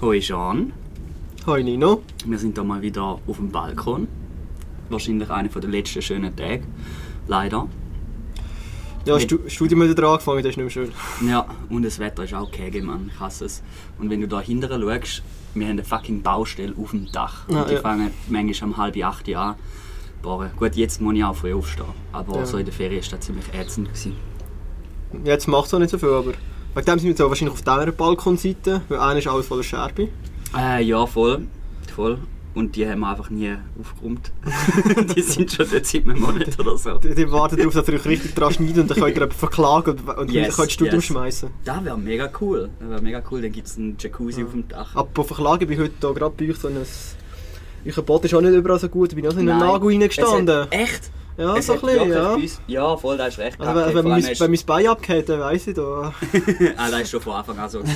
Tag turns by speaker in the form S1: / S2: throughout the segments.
S1: Hoi Jean,
S2: Hoi Nino.
S1: wir sind hier mal wieder auf dem Balkon. Wahrscheinlich einer der letzten schönen Tage. Leider.
S2: Ja, Stu Studium hat wieder angefangen, das ist nicht mehr schön.
S1: Ja, und das Wetter ist auch kege, Mann. Ich hasse es. Und wenn du da hinten schaust, wir haben eine fucking Baustelle auf dem Dach.
S2: Ja,
S1: und die
S2: ja.
S1: fangen manchmal um halb acht an. Boah, gut, jetzt muss ich auch früh aufstehen. Aber
S2: Ja.
S1: so in der Ferien war das ziemlich ätzend. Gewesen.
S2: Jetzt macht es auch nicht so viel, aber wegen dem sind wir jetzt auch wahrscheinlich auf dieser Balkonseite, weil einer ist alles voller Scherbe.
S1: Äh, ja, voll. voll. Und die haben wir einfach nie aufgeräumt. die sind schon dort seit einem Monat oder so.
S2: Die, die warten darauf, dass ihr euch richtig dran schneidet und dann könnt ihr verklagen und, und
S1: Yes,
S2: könnt das Studium
S1: yes.
S2: schmeißen.
S1: Das wäre mega cool. Das wäre mega cool. Dann gibt es einen Jacuzzi auf dem Dach.
S2: Apropos verklagen, bin ich heute hier gerade bei euch so ein... Euer Boot ist auch nicht überall so gut, ich bin auch so in
S1: Nein.
S2: Nagel reingestanden.
S1: Echt?
S2: Ja,
S1: Es
S2: so ein bisschen, ja.
S1: Ja, voll, da ist recht.
S2: Also, wenn, wenn, mein,
S1: hast-
S2: wenn mein Bein abgeht, dann weiss ich da.
S1: ah, das ist schon von Anfang an so. du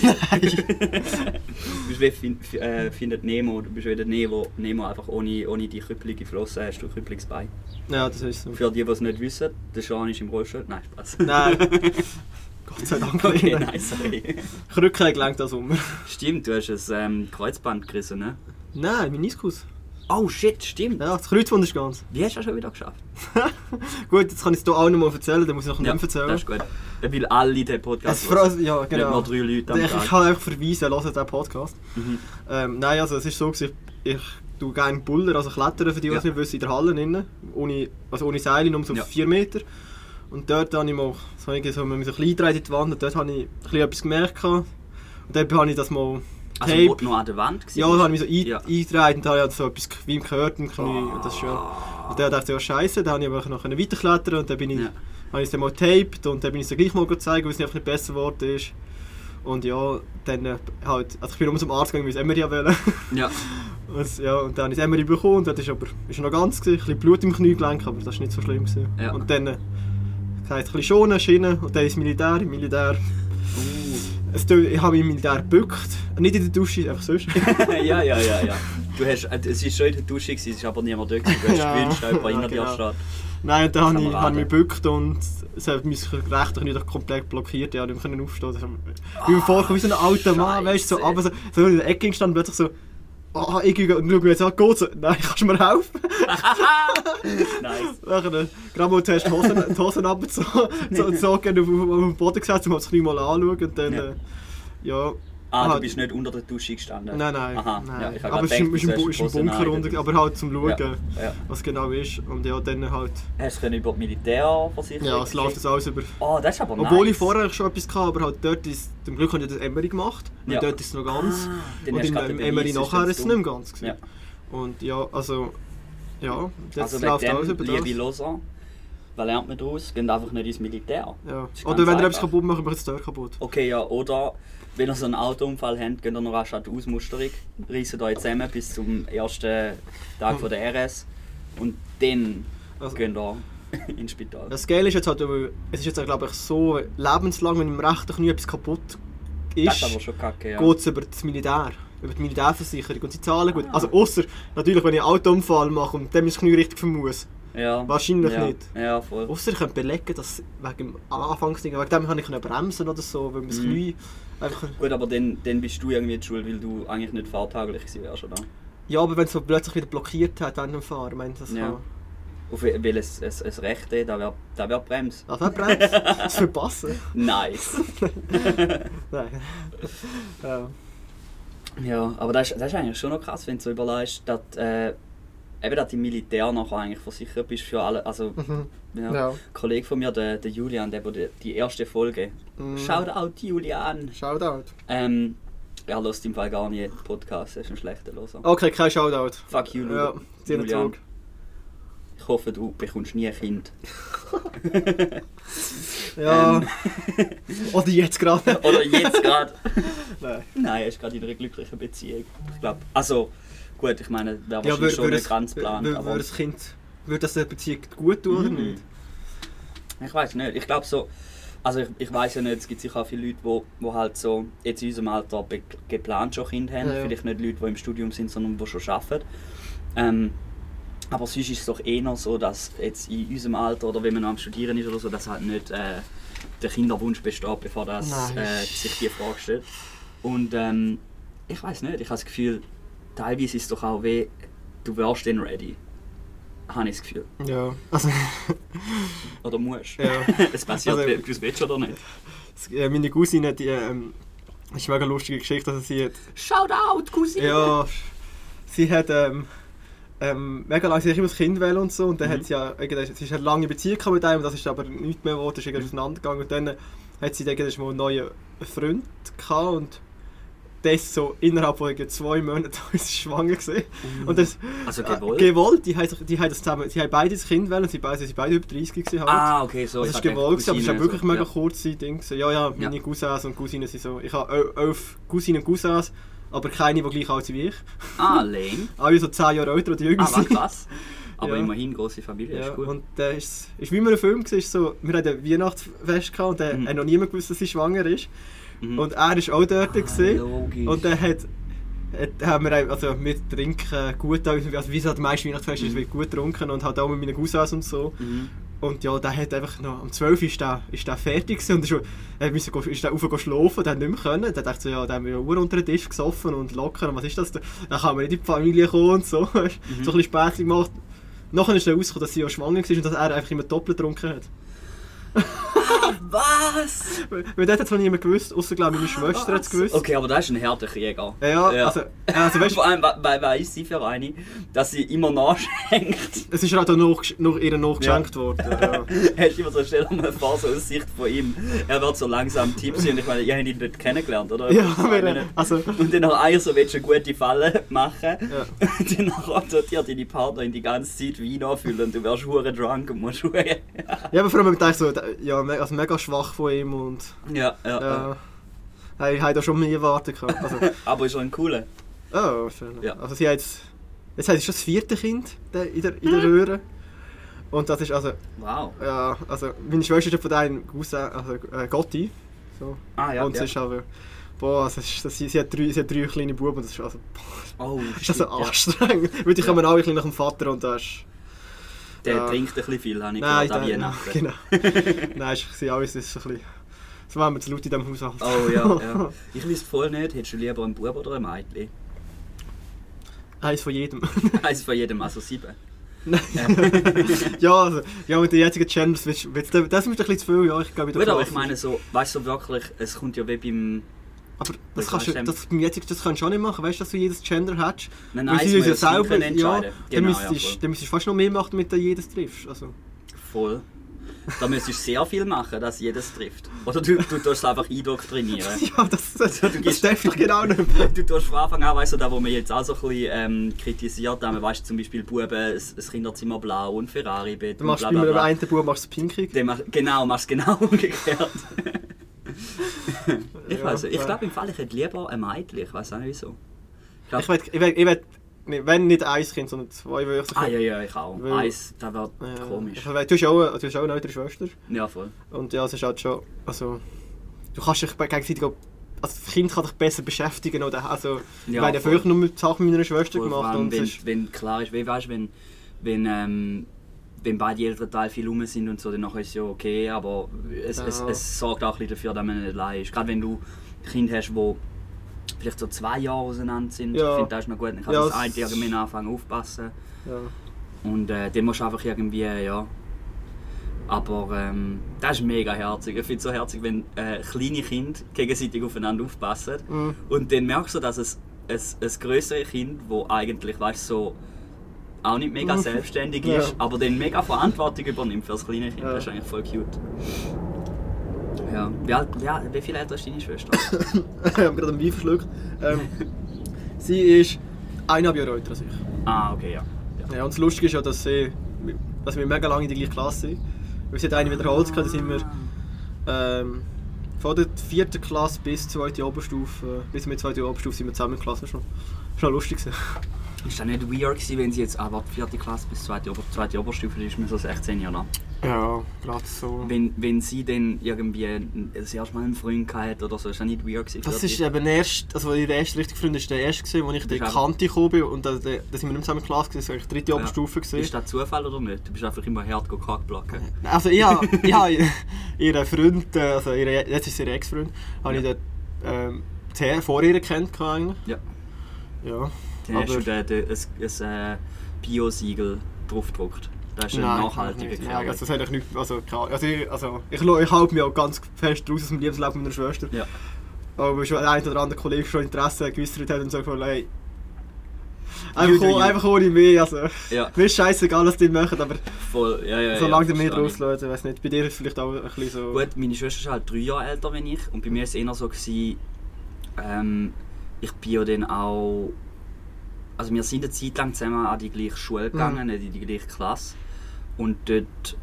S1: bist wie fin fi- äh, findet Nemo. Du bist wie der Nemo, Nemo einfach ohne, ohne die krüppelige Flosse hast du krüppeliges Bein.
S2: Ja, das ist so.
S1: Für die, die es nicht wissen, der Sean ist im Rollstuhl. Nein, Spaß.
S2: Nein. Gott sei Dank
S1: okay, nein, sorry.
S2: Krücke hat gelangt das Sommer.
S1: Stimmt, du hast ein ähm, Kreuzband gerissen, ne?
S2: Nein, Meniskus.
S1: Oh shit, stimmt.
S2: Ja, das Kreuzband ist ganz.
S1: Wie hast du das schon wieder geschafft?
S2: Gut, jetzt kann ich es hier auch noch mal erzählen, dann muss ich noch nicht mehr erzählen.
S1: das ist gut. Weil alle den Podcast
S2: Es freut- ja,
S1: Nicht
S2: genau.
S1: nur drei Leute am
S2: Ich, ich
S1: Tag.
S2: kann einfach verweisen, hört diesen Podcast.
S1: Mhm.
S2: Ähm, nein, also es ist so, ich, ich tue gerne Buller, also klettern für die, die
S1: Ja.
S2: nicht wissen, in der Halle innen, ohne, also ohne Seile, nur so
S1: Ja.
S2: 4 Meter. Und dort habe ich mal so, irgendwie so, man so ein bisschen in die Wand und dort habe ich ein bisschen etwas gemerkt. Und dort habe ich das mal
S1: Also,
S2: Tape-
S1: wo du noch an der Wand warst?
S2: Ja, da habe ich mich so
S1: Ja.
S2: ein, eingetragen und da habe ich halt so etwas wie im gehört im Knie. Und das ist schon. Und dann dachte ich, ja scheiße, dann habe ich aber noch weiterklettern und dann bin ich,
S1: Ja.
S2: habe ich es dann mal taped und dann bin ich es dann gleich mal gezeigt, weil es einfach nicht besser geworden ist. Und ja, dann äh, halt, also ich bin nur zum Arzt gegangen, weil ich das MRI wollte.
S1: Ja.
S2: Und, ja, und dann habe ich MRI bekommen und das ist aber ist noch ganz, gewesen, ein bisschen Blut im Kniegelenk, aber das war nicht so schlimm. Gewesen.
S1: Ja.
S2: Und dann, äh, das heisst, ein bisschen schonen, Schienen und dann ins Militär, Militär.
S1: Uh.
S2: Es, ich habe mich im Militär gebückt, nicht in der Dusche, einfach sonst.
S1: ja, ja, ja, ja. Du hast, äh, es war schon in der Dusche, es war aber niemand dort. Du hast
S2: Ja.
S1: gewünscht, jemand
S2: Ja,
S1: dir
S2: genau.
S1: steht.
S2: Nein, und dann habe ich, ich mich gebückt und es hat mein rechter Knie komplett blockiert. Ja, nicht mehr können aufstehen. Das ist- Wie im Vorkommen, wie so ein alter Mann, weißt du, so, aber so, so in der Ecke gestanden, plötzlich so, ah, ich gehe und schau mir jetzt an, geht's? Nein, kannst du mir helfen?
S1: Nice.
S2: Nachher, gerade mal zuerst die Hosen, die Hosen abgezogen, so, so, auf, auf, auf den Boden gesetzt, um das Knie mal anschauen und dann,
S1: Ja.
S2: äh, ja.
S1: Ah, du bist nicht unter der Dusche gestanden?
S2: Nein, nein,
S1: Aha,
S2: nein.
S1: ja, ich
S2: aber
S1: grad
S2: es ist,
S1: gedacht,
S2: ist, ist ein Bunker
S1: an.
S2: unter, aber halt zum Schauen,
S1: Ja, ja.
S2: was genau ist. Und ja, dann halt,
S1: Hast du über die Militärversicherung
S2: ja, es läuft das alles über...
S1: Oh, das ist aber
S2: Obwohl
S1: nice.
S2: ich vorher schon etwas hatte, aber halt dort ist, zum Glück habe ich das Emery gemacht, weil
S1: Ja.
S2: dort ist es noch ganz.
S1: Ah,
S2: und im, Emery nachher
S1: ist
S2: es
S1: das
S2: nicht mehr ganz. Gewesen.
S1: Ja.
S2: Und ja, also, ja, jetzt
S1: Also
S2: läuft alles über
S1: liebe
S2: das.
S1: Loser, was lernt man daraus? Geht einfach nicht ins Militär.
S2: Ja. Oder wenn ihr etwas kaputt macht, macht es dort kaputt.
S1: Okay, ja, oder wenn ihr so einen Autounfall habt, geht ihr noch rasch an die Ausmusterung, reissen euch zusammen bis zum ersten Tag von der RS und dann
S2: Also-
S1: geht ihr ins Spital.
S2: Das Geile ist jetzt halt, es ist jetzt glaube ich so lebenslang, wenn im rechten Knie etwas kaputt
S1: das
S2: ist,
S1: ist aber schon kacke, ja.
S2: geht es über das Militär. Über die Militärversicherung und sie zahlen gut.
S1: Ah.
S2: Also außer natürlich, wenn ich einen Autounfall mache und dann mein Knie richtig vermmuss.
S1: Ja.
S2: Wahrscheinlich
S1: ja.
S2: nicht.
S1: Ja, voll.
S2: Außer ich könnte belegen, dass wegen dem Anfangsding, wegen dem habe ich bremsen oder so, weil mein
S1: Mhm.
S2: Knie einfach...
S1: Gut, aber dann, dann bist du irgendwie Schuld, weil du eigentlich nicht fahrtauglich gewesen wärst, oder?
S2: Ja, aber wenn es so plötzlich wieder blockiert hat während dem Fahren, ich meine, das
S1: Ja.
S2: kann...
S1: Auf welches es, es Rechte, da wäre da wär Brems.
S2: Das wäre bremst. Das verpassen.
S1: Nice.
S2: Nein. Ja.
S1: Ja, aber das ist, das ist eigentlich schon noch krass, wenn du so überlegst, dass, äh, eben, dass du im Militär nachher eigentlich versichert bist für alle. Also,
S2: Mhm.
S1: ja.
S2: Ja.
S1: Ein Kollege von mir, der, der Julian, der, der die, erste Folge.
S2: Mhm.
S1: Shoutout Julian!
S2: Shoutout.
S1: Ähm, er lässt im Fall gar nicht Podcast, er ist ein schlechter Loser.
S2: Okay, kein Shoutout.
S1: Fuck you,
S2: Ja,
S1: Julian. Ich hoffe, du bekommst nie ein Kind.
S2: Ja.
S1: Ähm.
S2: Oder jetzt gerade.
S1: Oder jetzt gerade.
S2: Nein.
S1: Nein, er ist gerade in einer glücklichen Beziehung. Ich glaube, also, gut, ich meine, wäre
S2: Ja,
S1: wahrscheinlich
S2: würde
S1: schon
S2: würd
S1: nicht
S2: es,
S1: ganz geplant.
S2: würde
S1: aber
S2: das Kind... Würde das der Beziehung gut tun oder
S1: Mhm.
S2: nicht?
S1: Ich weiß nicht. Ich glaube so. Also ich, ich weiß ja nicht, es gibt sicher auch viele Leute, die wo, wo halt so jetzt in unserem Alter geplant schon Kinder haben.
S2: Ja, ja.
S1: Vielleicht nicht Leute, die im Studium sind, sondern die schon arbeiten. Ähm, aber sonst ist es doch eher so, dass jetzt in unserem Alter oder wenn man noch am Studieren ist oder so, dass halt nicht äh, der Kinderwunsch besteht, bevor das äh, sich die Frage stellt. Und ähm, ich weiß nicht, ich habe das Gefühl, teilweise ist es doch auch weh, du wärst dann ready. Habe ich das Gefühl.
S2: Ja, also,
S1: Oder musst.
S2: Ja.
S1: es passiert,
S2: Also-
S1: ob du es willst oder nicht.
S2: äh, meine Cousine, die, ähm, das ist eine mega lustige Geschichte, also sie hat,
S1: Shout out, Cousine!
S2: ja, sie hat, ähm, ähm, mega lange, sie immer das Kind wählen und so, und dann
S1: Mhm.
S2: hat sie ja, sie hat eine lange Beziehung mit einem, das ist aber nicht mehr geworden, das ist irgendwie auseinandergegangen, und dann hat sie dann mal einen neuen Freund gehabt, und das so innerhalb von zwei Monaten ist schwanger gewesen. Und das,
S1: Also
S2: äh,
S1: gewollt?
S2: gewollt, die haben, die das zusammen, sie haben beide das Kind und sie beide, sie beide über 30 gewesen halt.
S1: ah, okay, so.
S2: Also
S1: ich
S2: es ist gewollt, gewesen, aber es ist
S1: Cousine,
S2: wirklich
S1: so,
S2: mega
S1: ja.
S2: kurze Ding. gewesen. Ja, ja, meine
S1: Ja.
S2: Cousins und Cousinen sind so. Ich habe el- elf Cousinen und Cousins, aber keine, die gleich alt sind wie ich.
S1: Ah, lame.
S2: Alle so 10 Jahre älter oder jünger
S1: Ah, war
S2: sind.
S1: krass. Aber
S2: Ja.
S1: immerhin, große Familie,
S2: Ja,
S1: ist cool.
S2: und äh, ist, ist wie in einem Film ist so, wir hatten ein Weihnachtsfest gehabt und dann
S1: Mhm.
S2: hat noch niemand gewusst, dass sie schwanger ist.
S1: Mhm.
S2: Und er ist auch dort
S1: Ah,
S2: gewesen. Und dann hat, hat, haben wir also mit Trinken gut, also wie es halt die meisten Weihnachtsfeste ist,
S1: Mhm.
S2: wird gut getrunken und halt auch mit meinen Cousins und so.
S1: Mhm.
S2: Und ja, der hat einfach noch, um 12 Uhr ist der, ist der fertig gewesen und er musste, go- ist der rauf schlafen, der hat nicht mehr können. Der dachte so, ja, der haben wir ja Uhr unter den Tisch gesoffen und locker und was ist das? da? Dann kann man nicht in die Familie kommen und so.
S1: Mhm.
S2: So ein bisschen Späßchen gemacht. Nachher ist dann rausgekommen, dass sie ja schwanger war und dass er einfach immer doppelt getrunken hat.
S1: Was?
S2: Weil dort hat noch niemand gewusst, außer glaube ich meine Schwester hat es gewusst.
S1: Okay, aber das ist ein harter Krieger.
S2: Ja, also, also weißt
S1: Vor allem, weil weiß sie für eine, dass sie immer nachschenkt.
S2: es ist halt auch noch, noch ihr nachgeschenkt worden. Ja.
S1: Hast du immer so, dir mal vor, so aus Sicht von ihm. Er wird so langsam tipsy und ich meine, ihr habt ihn dort kennengelernt, oder?
S2: Ja,
S1: meine,
S2: also,
S1: Und dann noch einer so, willst du eine gute Falle machen?
S2: Ja.
S1: Und dann tut dir deine Partnerin die ganze Zeit Wein anfüllen und du wirst hure drunk und musst
S2: ja, aber vor allem dachte ich so, ja, also mega schwach von ihm und
S1: ja, ja, ja.
S2: ja, ich habe da schon mehr erwartet. gehabt. Also,
S1: Aber ist schon ein cooler.
S2: Oh, schön.
S1: Ja.
S2: Also sie hat jetzt, jetzt hat sie schon das vierte Kind der- in der, in der Röhre. Und das ist also,
S1: Wow.
S2: ja, also meine Schwester ist von einem Cousin, also äh, Gotti. So.
S1: Ah ja,
S2: und
S1: ja.
S2: sie ist aber, boah, also, ist, das, sie, sie, hat drei, sie hat drei kleine Buben und das ist also, boah,
S1: Oh,
S2: ist das so
S1: shit, ja.
S2: anstrengend. Weil die
S1: Ja.
S2: kommen alle ein bisschen nach dem Vater und das ist...
S1: Der
S2: Ja.
S1: trinkt ein bisschen viel, habe ich
S2: Nein,
S1: gehört, an Weihnachten.
S2: genau. Nein, ist, sie alles ist ein bisschen... So waren wir zu laut in diesem Haushalt.
S1: Oh ja, ja. Ich wüsste voll nicht, hättest du lieber einen Bub oder ein Mädchen?
S2: Eins von jedem.
S1: Eins von jedem, also sieben.
S2: Nein. ja, also, ja, mit den jetzigen willst, das ist ein bisschen zu viel, ja, ich glaube,
S1: Gut, aber ich meine so, weißt du so wirklich, es kommt ja wie beim...
S2: Aber das,
S1: Das
S2: kannst du, das, beim jetzigen, das kannst du auch nicht machen, weißt du, dass du jedes Gender hast?
S1: Nein, nein,
S2: sie uns ja
S1: das
S2: selber, ja, dann,
S1: Genau, ja,
S2: müsstest,
S1: voll.
S2: dann müsstest du fast noch mehr machen, damit du jedes triffst. Also,
S1: voll. Da müsstest du sehr viel machen, dass jedes trifft. Oder du, du tust es einfach indoktrinieren.
S2: ja, das, das,
S1: Du
S2: das
S1: gehst-
S2: darf genau nicht.
S1: Du tust von Anfang an, weißt du, da wo wir jetzt auch so ein bisschen ähm, kritisiert haben, weißt du, zum Beispiel Buben, das das Kinderzimmer blau und Ferrari-Bett
S2: Du machst
S1: bla
S2: bei
S1: bla
S2: einem
S1: bla.
S2: einen Bub machst du pinkig.
S1: Mach, genau, machst du genau umgekehrt. ich weiß ich glaube im Fall, ich hätte lieber ein Mädchen, ich weiß auch nicht wieso. Ich glaub,
S2: Ich will, ich will, ich will nee, wenn nicht ein Kind, sondern zwei, weil ich so
S1: ah ja, ja, ich auch.
S2: Weil-
S1: Eins, das wird
S2: Ja,
S1: komisch.
S2: Ich will, du, hast auch, du hast auch eine ältere Schwester.
S1: Ja, voll.
S2: Und ja, es ist halt schon, also, du kannst dich bei- gegenseitig, auch- also das Kind kann dich besser beschäftigen oder, also, ich
S1: Ja,
S2: meine,
S1: voll.
S2: früher nur mit Sachen mit meiner Schwester
S1: Voll,
S2: gemacht
S1: allem,
S2: und
S1: wenn,
S2: ist,
S1: wenn klar ist, wie weißt du, wenn, wenn, ähm, wenn beide Elternteile viel rum sind und so, dann ist es ja okay, aber es, es,
S2: Ja.
S1: es sorgt auch ein bisschen dafür, dass man nicht allein ist. Gerade wenn du Kinder hast, die vielleicht so zwei Jahre auseinander sind,
S2: Ja.
S1: ich finde das ist noch gut, dann kann
S2: Ja,
S1: das
S2: es-
S1: eine irgendwie anfangen aufpassen.
S2: ja.
S1: Und äh, dann musst du einfach irgendwie, ja. Aber ähm, das ist mega herzig. Ich finde es so herzig, wenn äh, kleine Kinder gegenseitig aufeinander aufpassen.
S2: Mhm.
S1: Und dann merkst du, dass es ein, ein größeres Kind, das eigentlich, weißt so auch nicht mega selbstständig
S2: Ja.
S1: ist, aber dann mega Verantwortung übernimmt für das kleine Kind.
S2: Ja.
S1: Das ist eigentlich voll cute. Ja. Wie, alt, ja, wie viel älter ist deine Schwester?
S2: ich habe gerade einen Wein verschluckt. Ähm, sie ist eineinhalb Jahre älter als ich.
S1: ah, okay, ja. ja.
S2: Ja, und das Lustige ist ja, dass, sie, dass wir mega lange in der gleichen Klasse sind. Weil sie hat eine wiederholt, da sind wir ähm, von der vierten Klasse bis zur zweiten Oberstufe, bis zur zweiten Oberstufe sind wir zusammen in der Klasse schon. Schon lustig.
S1: Ist das nicht weird gewesen, wenn sie jetzt aber vierte Klasse bis zweite, Ober zweite Oberstufe ist, mir so 16 Jahre lang.
S2: Ja, gerade so.
S1: Wenn, wenn sie dann irgendwie das erste Mal einen Freund hatte oder so, ist das nicht weird gewesen?
S2: Das ist eben erst, also ihr erster richtiger Freund ist der erste gewesen, wo ich der
S1: ist auch-
S2: Kante gekommen bin und da, da, da sind wir nicht zusammen in der Klasse gewesen, das war die dritte Oberstufe gewesen.
S1: Ist das Zufall oder nicht? Du bist einfach immer hart Kack blocken.
S2: Also ich habe, ich habe ihren Freund, äh, also ihre, jetzt ist sie ihr Ex-Freund, habe ich dort ähm, vor ihr kennt eigentlich.
S1: Ja.
S2: Ja.
S1: Du
S2: Aber-
S1: den, den, ein, ein äh, Bio-Siegel draufgedruckt. Das ist ein nachhaltiger.
S2: Nein,
S1: Carrot.
S2: also das hätte ich nicht, also, also, ich, also ich, ich halte mich auch ganz fest raus aus dem Lebensleben meiner Schwester.
S1: Ja.
S2: Aber schon ein oder andere Kollege schon Interesse geäußert hat und so gesagt, hey, einfach,
S1: you.
S2: einfach ohne mich, also
S1: Ja,
S2: mir ist scheißegal, was die machen, aber
S1: voll. Ja, ja,
S2: solange
S1: ja, ich.
S2: rauslöst, ich weiß nicht, bei dir ist es vielleicht auch ein bisschen so...
S1: Gut, meine Schwester ist halt drei Jahre älter als ich und bei mir war es eher so, gewesen, ähm, ich bin ja dann auch... Also wir sind eine Zeit lang zusammen an die gleiche Schule gegangen, nicht in die gleiche Klasse. Und dort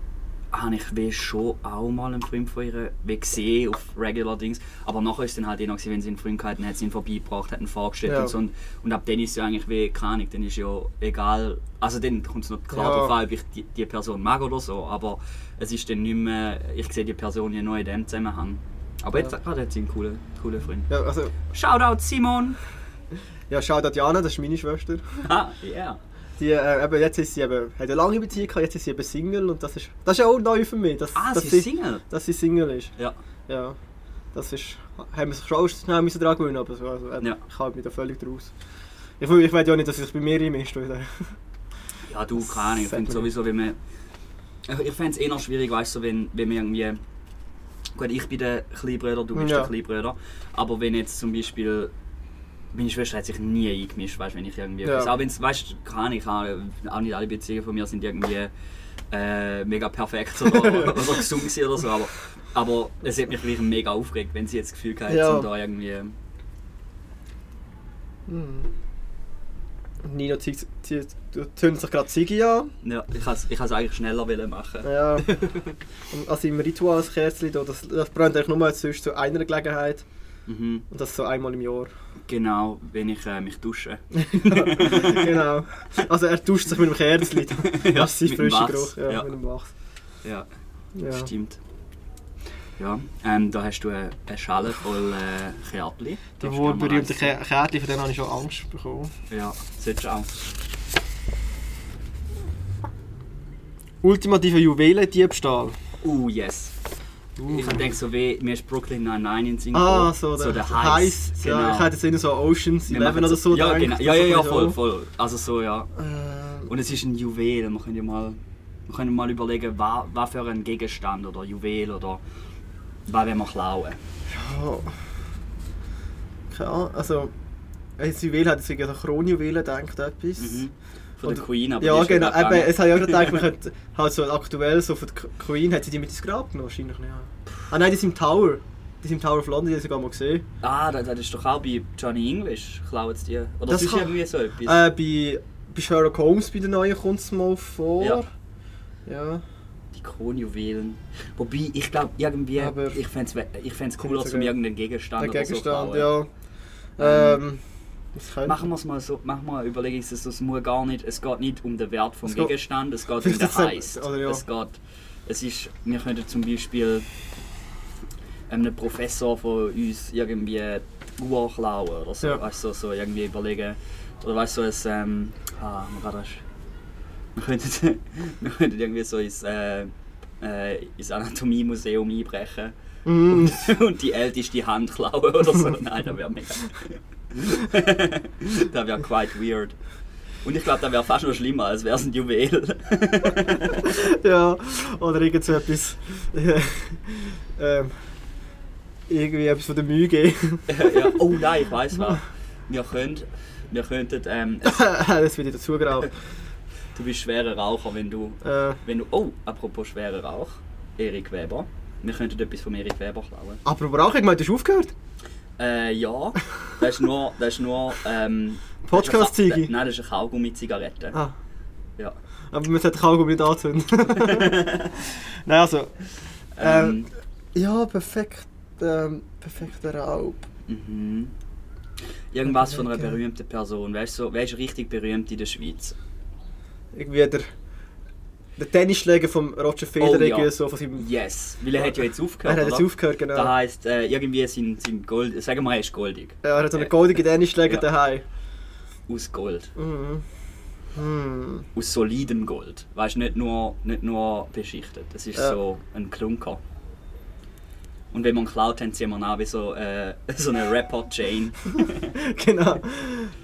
S1: habe ich wie schon auch mal einen Freund von ihr wie gesehen auf regular Dings. Aber nachher ist es dann halt eher, gewesen, wenn sie einen Freund hatten, hat sie ihn vorbeigebracht, hat ihn vorgestellt
S2: Ja.
S1: und so. Und, und ab dann ist es ja eigentlich wie, keine Ahnung, dann ist ja egal... Also dann kommt es noch klar
S2: Ja.
S1: darauf an, ob ich die, die Person mag oder so, aber es ist dann nicht mehr... Ich sehe die Person ja nur in dem Zusammenhang. Aber jetzt gerade hat sie einen coolen, coolen Freund.
S2: Ja, also,
S1: Shoutout Simon!
S2: Ja, schau da Jana, das ist meine Schwester.
S1: Ah, ja.
S2: Die, äh, eben, jetzt ist sie eben, hat eine lange Beziehung gehabt, jetzt ist sie eben Single und das ist, das ist auch neu für mich, dass,
S1: Ah,
S2: dass,
S1: sie ist Single?
S2: dass sie Single ist.
S1: Ja.
S2: Ja, das ist, haben wir sich schon auch schnell müssen dran gewöhnen, aber so, also,
S1: Ja.
S2: ich halte mich da völlig draus. Ich, ich weiß ja nicht, dass es sich bei mir einmischt.
S1: Ja, du, keine Ahnung. Ich finde sowieso, wenn man. Ich, ich fände es eher schwierig, weißt du, wenn, wenn man irgendwie. Gut, ich bin der Kleinbrüder, du bist
S2: Ja.
S1: der Kleinbrüder. Aber wenn jetzt zum Beispiel. Meine Schwester hat sich nie eingemischt, weißt wenn ich irgendwie.
S2: Ja.
S1: etwas- Auch wenn es, weißt Ahnung, ich habe- auch nicht alle Beziehungen von mir sind irgendwie. Äh, mega perfekt oder, oder gesund gewesen oder so, aber, aber es hat mich gleich mega aufgeregt, wenn sie jetzt das Gefühl hatte,
S2: Ja.
S1: da irgendwie.
S2: Hm. Nino zieht, zieht, du zündet sich gerade Ziggy an.
S1: Ja, ich kann es ich has eigentlich schneller wollen machen.
S2: Ja. Und an seinem Ritual, das Kerzchen, da, das, das brennt eigentlich nur sonst zu einer Gelegenheit.
S1: Mhm.
S2: Und das so einmal im Jahr.
S1: Genau, wenn ich äh, mich dusche.
S2: genau. Also er duscht sich mit dem Kerzchen.
S1: Ja,
S2: das ist sein frischer. Geruch. Ja,
S1: Ja.
S2: mit dem Wachs.
S1: Ja,
S2: Ja.
S1: stimmt. Ja, ähm, da hast du eine, eine Schale voll äh, Kärtchen.
S2: Die wohlberühmte Kärtchen, von denen habe ich schon Angst bekommen.
S1: Ja, solltest du auch.
S2: Ultimativer Juwelendiebstahl.
S1: Uh, yes.
S2: Uh.
S1: Ich denke so wie, mir ist Brooklyn 99 in Sinn
S2: Ah,
S1: gekommen.
S2: so der,
S1: der
S2: Heiß. Ja,
S1: Genau.
S2: ich hätte jetzt eher so Oceans
S1: Wir
S2: 11
S1: machen
S2: oder so
S1: Ja, genau. ja, ja,
S2: so
S1: ja, voll,
S2: so.
S1: voll. Also so, ja.
S2: Äh,
S1: Und es ist ein Juwel. Können ja mal, wir können mal überlegen, was, was für ein Gegenstand oder Juwel oder was wir klauen.
S2: ja. Keine Ahnung, also... Ein Juwel hat wegen der Kronjuwelen gedacht, etwas.
S1: Mhm. Von der Queen, aber
S2: Ja, genau. Eben, es hat ja gerade gedacht, man könnte halt so aktuell so von der Queen, hat sie die mit ins Grab genommen? Wahrscheinlich nicht. Ah nein, die sind im Tower. Die sind im Tower of London, die habe ich sogar mal gesehen.
S1: Ah, das, das ist doch auch bei Johnny English, klauen sie die. Oder
S2: Das
S1: ist
S2: kann-
S1: irgendwie so etwas.
S2: Äh, bei, bei Sherlock Holmes, bei der neuen, kommt es mal vor.
S1: Ja.
S2: Ja.
S1: Die Kronjuwelen. Wobei, ich glaube, irgendwie,
S2: Aber-
S1: ich fände es ich fänd's
S2: so
S1: zum
S2: geil.
S1: irgendeinen Gegenstand
S2: Der
S1: oder
S2: Gegenstand,
S1: so klauen.
S2: ja. Ähm, könnte
S1: Machen wir es mal so, machen wir, überlege es, muss gar nicht, es geht nicht um den Wert vom Gegenstand, es geht um den Heist.
S2: oder ja.
S1: Es geht, es ist, wir könnten zum Beispiel einem Professor von uns irgendwie die Uhr klauen oder so,
S2: Ja.
S1: weißt du, so, so irgendwie überlegen, oder weißt du, so ein, ähm, ah, man kann das, wir könnten, wir könnten irgendwie so ins, äh, äh, ins Anatomiemuseum einbrechen
S2: Mhm.
S1: und, und die älteste Hand klauen oder so. Nein, das wäre mega. das wäre quite weird. Und ich glaube, das wäre fast noch schlimmer, als wäre es ein Juwel.
S2: ja, oder irgend so etwas. ähm, irgendwie etwas von der Mühe
S1: ja. Oh nein, ich weiß was. Wir, können, wir könnten. Ähm,
S2: das wird dazu geraucht.
S1: du bist schwerer Raucher, wenn du,
S2: Äh,
S1: wenn du. Oh, apropos schwerer Rauch. Erik Weber. Wir könnten etwas von Erik Weber klauen.
S2: aber Rauch, ich meine, du hast aufgehört?
S1: Äh, ja. Das ist nur. Das ist nur ähm,
S2: Podcast-Ziege?
S1: Nein, das ist eine Kaugummi-Zigarette.
S2: Ah,
S1: Ja.
S2: aber man sollte Kaugummi nicht anzünden. Nein, also.
S1: Ähm,
S2: Ja, perfekt. Ähm, perfekter Raub.
S1: Mhm. Irgendwas von einer berühmten Person. Wer ist, so, wer ist richtig berühmt in der Schweiz?
S2: Irgendwie der. Der Tennisschläger von Roger Federer,
S1: Oh, ja.
S2: so von seinem.
S1: Yes, weil er hat ja jetzt
S2: Er
S1: aufgehört.
S2: hat jetzt
S1: oder?
S2: aufgehört, genau.
S1: Das heisst, äh, irgendwie sind, sind Gold. Sagen wir, er ist goldig.
S2: Ja, er hat so einen goldigen Tennisschläger
S1: ja.
S2: daheim.
S1: Aus Gold.
S2: Mhm. Hm.
S1: Aus solidem Gold. Weißt du, nicht nur, nicht nur beschichtet. Das ist
S2: Ja.
S1: so ein Klunker. Und wenn ihn geklaut haben, ziehen wir ihn an wie so, äh, so eine Rapper-Chain.
S2: genau.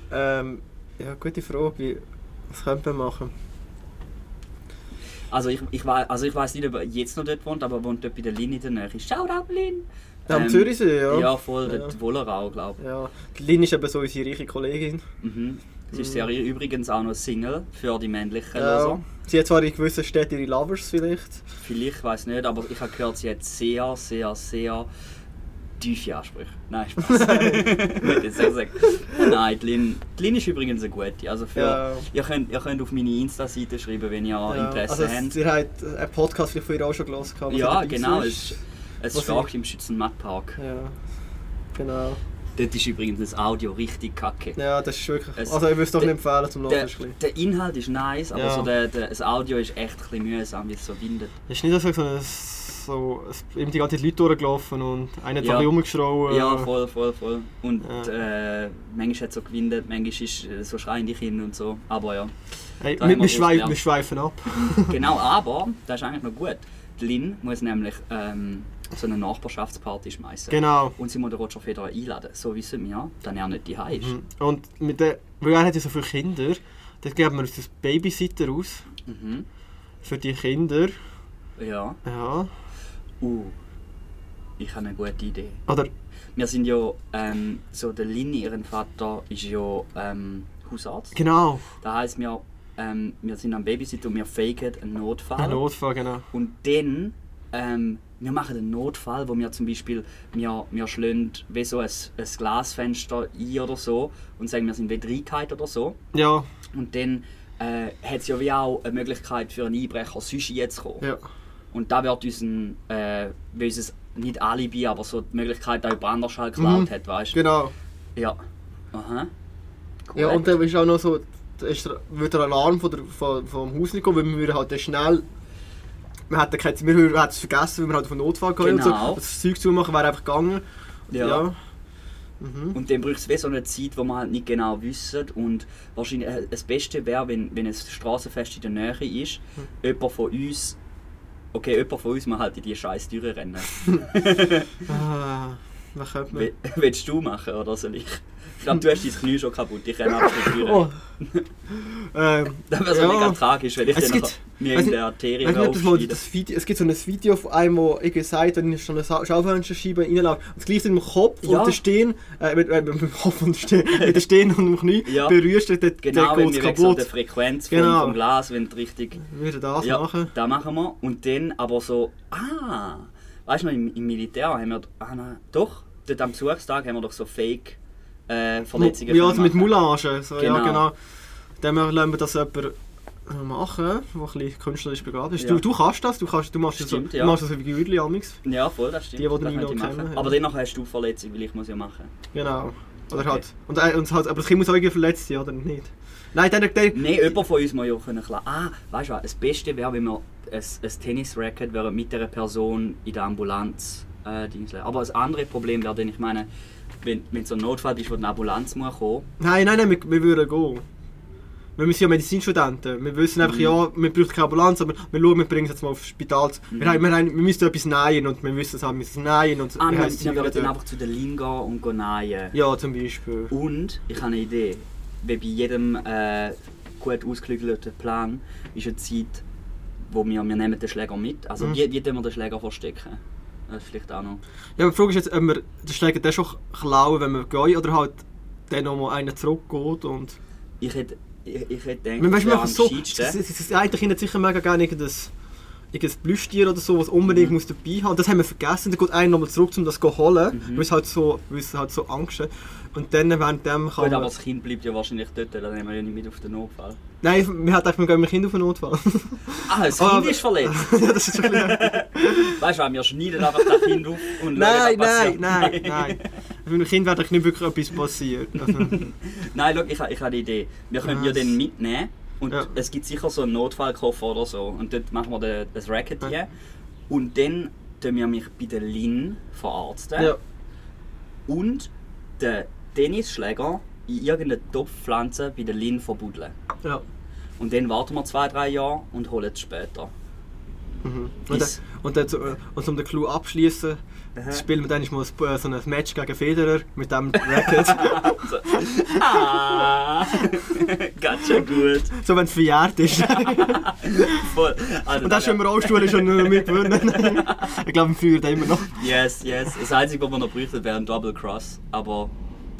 S2: Ähm, ja, gute Frage. Was könnte man machen?
S1: Also ich, ich, wei- also ich weiß nicht, ob er jetzt noch dort wohnt, aber er wohnt dort bei der Lin in der Nähe. Shoutout Lin!
S2: Ja, am
S1: Ähm,
S2: Zürichsee, ja.
S1: Ja, voll,
S2: Ja.
S1: dort Wollerau, glaube ich.
S2: Ja, die Lin ist eben so unsere reiche Kollegin.
S1: Mhm. Sie ist sehr, übrigens auch noch Single für die männlichen
S2: Ja.
S1: Loser.
S2: Sie hat zwar in gewissen Städten ihre Lovers vielleicht.
S1: Vielleicht, weiß nicht, aber ich habe gehört, sie hat sehr, sehr, sehr tiefe Ansprüche. Nein, Spaß. ich würde jetzt nicht sagen. Nein, die Lin, die Lin ist übrigens eine gute. Also für,
S2: Ja.
S1: ihr, könnt, ihr könnt auf meine Insta-Seite schreiben, wenn ihr Interesse
S2: also,
S1: habt.
S2: Sie hat einen Podcast von ihr auch schon gelesen.
S1: Ja,
S2: dabei
S1: genau.
S2: ist.
S1: Es, es stark
S2: ich-
S1: im Schützenmattpark.
S2: Ja, genau.
S1: Dort ist übrigens das Audio richtig kacke.
S2: Ja, das ist wirklich.
S1: Es-
S2: also, ich würde es doch
S1: der-
S2: nicht empfehlen zum
S1: Der,
S2: Nachspielen.
S1: der Inhalt ist nice, aber
S2: Ja.
S1: so der, der, das Audio ist echt ein bisschen mühsam, wie es so windet.
S2: Ist nicht so, ein- so es- eben die ganze Zeit Leute durchgelaufen und einer hat
S1: Ja.
S2: ein.
S1: Ja, voll, voll, voll. Und
S2: Ja.
S1: äh, manchmal hat es so gewindet, manchmal ist äh, so schreiende Kinder und so. Aber ja.
S2: Hey, wir,
S1: wir
S2: wir, schweif,
S1: gelernt.
S2: wir schweifen ab.
S1: Genau, aber das ist eigentlich noch gut. Die Lin muss nämlich ähm, so eine Nachbarschaftsparty schmeißen.
S2: Genau.
S1: Und sie muss den Roger Federer einladen. So wissen wir, dann er nicht die ist.
S2: Mhm. Und mit der, weil er hat ja so viele Kinder, dann geben wir uns das Babysitter aus
S1: Mhm.
S2: für die Kinder.
S1: Ja.
S2: Ja.
S1: Uh. Ich habe eine gute Idee.
S2: Oder
S1: Wir sind ja, ähm, so der Lini, ihren Vater, ist ja ähm, Hausarzt.
S2: genau.
S1: Das heisst, wir, ähm, wir sind am Babysitter und wir faken einen Notfall.
S2: Ein Notfall, genau.
S1: Und dann, ähm, wir machen einen Notfall, wo wir zum Beispiel, wir, wir schlagen wie so ein, ein Glasfenster ein oder so und sagen, wir sind wie reingehalten oder so.
S2: Ja,
S1: Und dann äh, hat es ja wie auch eine Möglichkeit für einen Einbrecher sonst jetzt zu kommen.
S2: ja.
S1: Und da wird uns ein, äh, unser, nicht Alibi, aber so die Möglichkeit, dass jemand anders halt geklaut
S2: Mhm.
S1: hat, weißt du?
S2: Genau.
S1: Ja. Aha.
S2: Ja,
S1: Korrekt.
S2: und dann ist auch noch so, da ist der, wird der Alarm von der, von, vom Haus nicht kommen, weil wir würden halt schnell. Wir hätten, keine- wir hätten es vergessen, weil wir halt auf einen Notfall gehen und
S1: Genau.
S2: so. Das Zeug zumachen wäre einfach gegangen.
S1: Ja.
S2: Mhm.
S1: Und dann braucht es so eine Zeit, wo man halt nicht genau wissen. Und wahrscheinlich äh, das Beste wäre, wenn, wenn ein Straßenfest in der Nähe ist,
S2: Hm.
S1: jemand von uns, okay, jemand von uns muss halt in die scheiß Türe rennen.
S2: Ah, was könnte man?
S1: Will- Willst du machen oder soll ich? Ich glaube, du hast dein Knie schon kaputt. Ich renne ab die Türe.
S2: Oh. ähm,
S1: Das wäre so
S2: ja.
S1: mega tragisch, wenn ich
S2: Es
S1: dann
S2: gibt-
S1: mir in der Arterie aufschneide.
S2: es gibt so ein Video von einem, wo irgendwie sagt, wenn ich schon eine Schaufensterscheibe reinlaufe, und mit dem Kopf
S1: Ja.
S2: und der Stirn, äh, mit, äh, mit dem Kopf und der Stirn, mit der Stirn und dem Knie
S1: Ja.
S2: berührst, dann,
S1: Genau,
S2: geht
S1: wenn
S2: es
S1: wir wegen so
S2: kaputt.
S1: der Frequenz vom,
S2: Genau.
S1: vom Glas, wenn du richtig...
S2: Wir würden das
S1: ja,
S2: machen.
S1: das machen wir. Und dann aber so, ah, weißt du noch, im, im Militär haben wir, ah nein, doch, dort am Besuchstag haben wir doch so Fake äh, Verletzungen
S2: Ja, also mit. Moulage. So, Ja,
S1: Genau.
S2: genau. Dann lassen wir das jemand äh, machen, der ein bisschen künstlerisch begabt ist.
S1: Ja.
S2: Du, du kannst das, du, kannst, du machst das so,
S1: Stimmt, ja.
S2: machst das wie Gürtel amix.
S1: Ja, voll, das stimmt.
S2: Die, die
S1: das machen.
S2: kennen, ja.
S1: Aber dennoch hast du Verletzung, weil ich muss ja machen.
S2: Genau. Oder
S1: Okay.
S2: halt. Und, äh, und halt, aber das Kind muss auch irgendwie verletzt sein, oder nicht? Nein, dann, dann,
S1: Nein, jemand von uns muss ja können klar. Ah, weißt du was, das Beste wäre, wenn wir ein, ein Tennis-Racket mit einer Person in der Ambulanz äh, Dings. Aber das andere Problem wäre dann, ich meine, wenn, wenn so ein Notfall ist, wo eine Ambulanz muss kommen
S2: Nein, nein, nein, wir, wir würden gehen. Weil wir sind ja Medizinstudenten. Wir wissen einfach,
S1: Mhm.
S2: ja, wir brauchen keine Ambulanz, aber wir schauen, wir bringen es jetzt mal aufs Spital.
S1: Mhm.
S2: Wir, haben, wir, haben, wir müssen etwas nähen und wir wissen es auch, wir müssen nähen. Und
S1: Ah,
S2: wir Zeug
S1: dann einfach zu der Lin gehen und gehen nähen.
S2: Ja, zum Beispiel.
S1: Und ich habe eine Idee. Wie bei jedem äh, gut ausgeklügelten Plan ist eine Zeit, wo wir, wir nehmen den Schläger mit. Also
S2: Mhm.
S1: wie, wie wir den Schläger verstecken? Das ist vielleicht auch noch.
S2: Ja, aber die Frage ist jetzt, ob wir den Schläger dann schon klauen, wenn wir gehen, oder halt dann nochmal einen zurückgeht und...
S1: Ich hätte, ich, ich hätte gedacht,
S2: Man, weißt,
S1: am
S2: so, eine Kind hat sicher mega gerne irgendein, irgendein Plüschtier oder so, was unbedingt
S1: Mhm.
S2: muss dabei haben. Das haben wir vergessen. Dann geht einer nochmal zurück, um das zu holen,
S1: Mhm.
S2: weil es halt so, weil es halt so Angst hat. Und dann während dem kann
S1: Gut,
S2: man...
S1: aber das Kind bleibt ja wahrscheinlich dort, dann nehmen wir ja nicht mit auf den Notfall.
S2: Nein, wir hatten gehen mit dem Kind auf einen Notfall.
S1: Ah, das
S2: Aber-
S1: Kind ist verletzt!
S2: ja, das ist schon
S1: weißt du, wir schneiden einfach das Kind auf und
S2: Nein, nein, nein, nein. Mit dem Kind wird nicht wirklich etwas passiert. Also,
S1: Nein, schau, ich, ich habe eine Idee. Wir können ja den mitnehmen und
S2: Ja.
S1: es gibt sicher so einen Notfallkoffer oder so. Und dort machen wir den, das Racket
S2: Ja.
S1: hier. Und dann tun wir mich bei der Lin verarzten.
S2: ja.
S1: Und den Tennisschläger in irgendeine Topfpflanze bei der Lin verbuddeln.
S2: ja.
S1: Und dann warten wir zwei, drei Jahre und holen es später.
S2: Mhm. Und,
S1: Ist-
S2: dann, und, dann, äh, und um den Clou abschließen, spielen wir dann mal ein- äh, so ein Match gegen Federer mit dem Racket.
S1: Ah! Ganz schön gut.
S2: so wenn es verjährt ist.
S1: Voll. Also,
S2: Und das ist schon im Rollstuhl schon nicht mehr gewonnen. ich glaube, im Feuer immer noch.
S1: Yes, yes. Das Einzige, was wir noch bräuchten, wäre ein Double Cross. Aber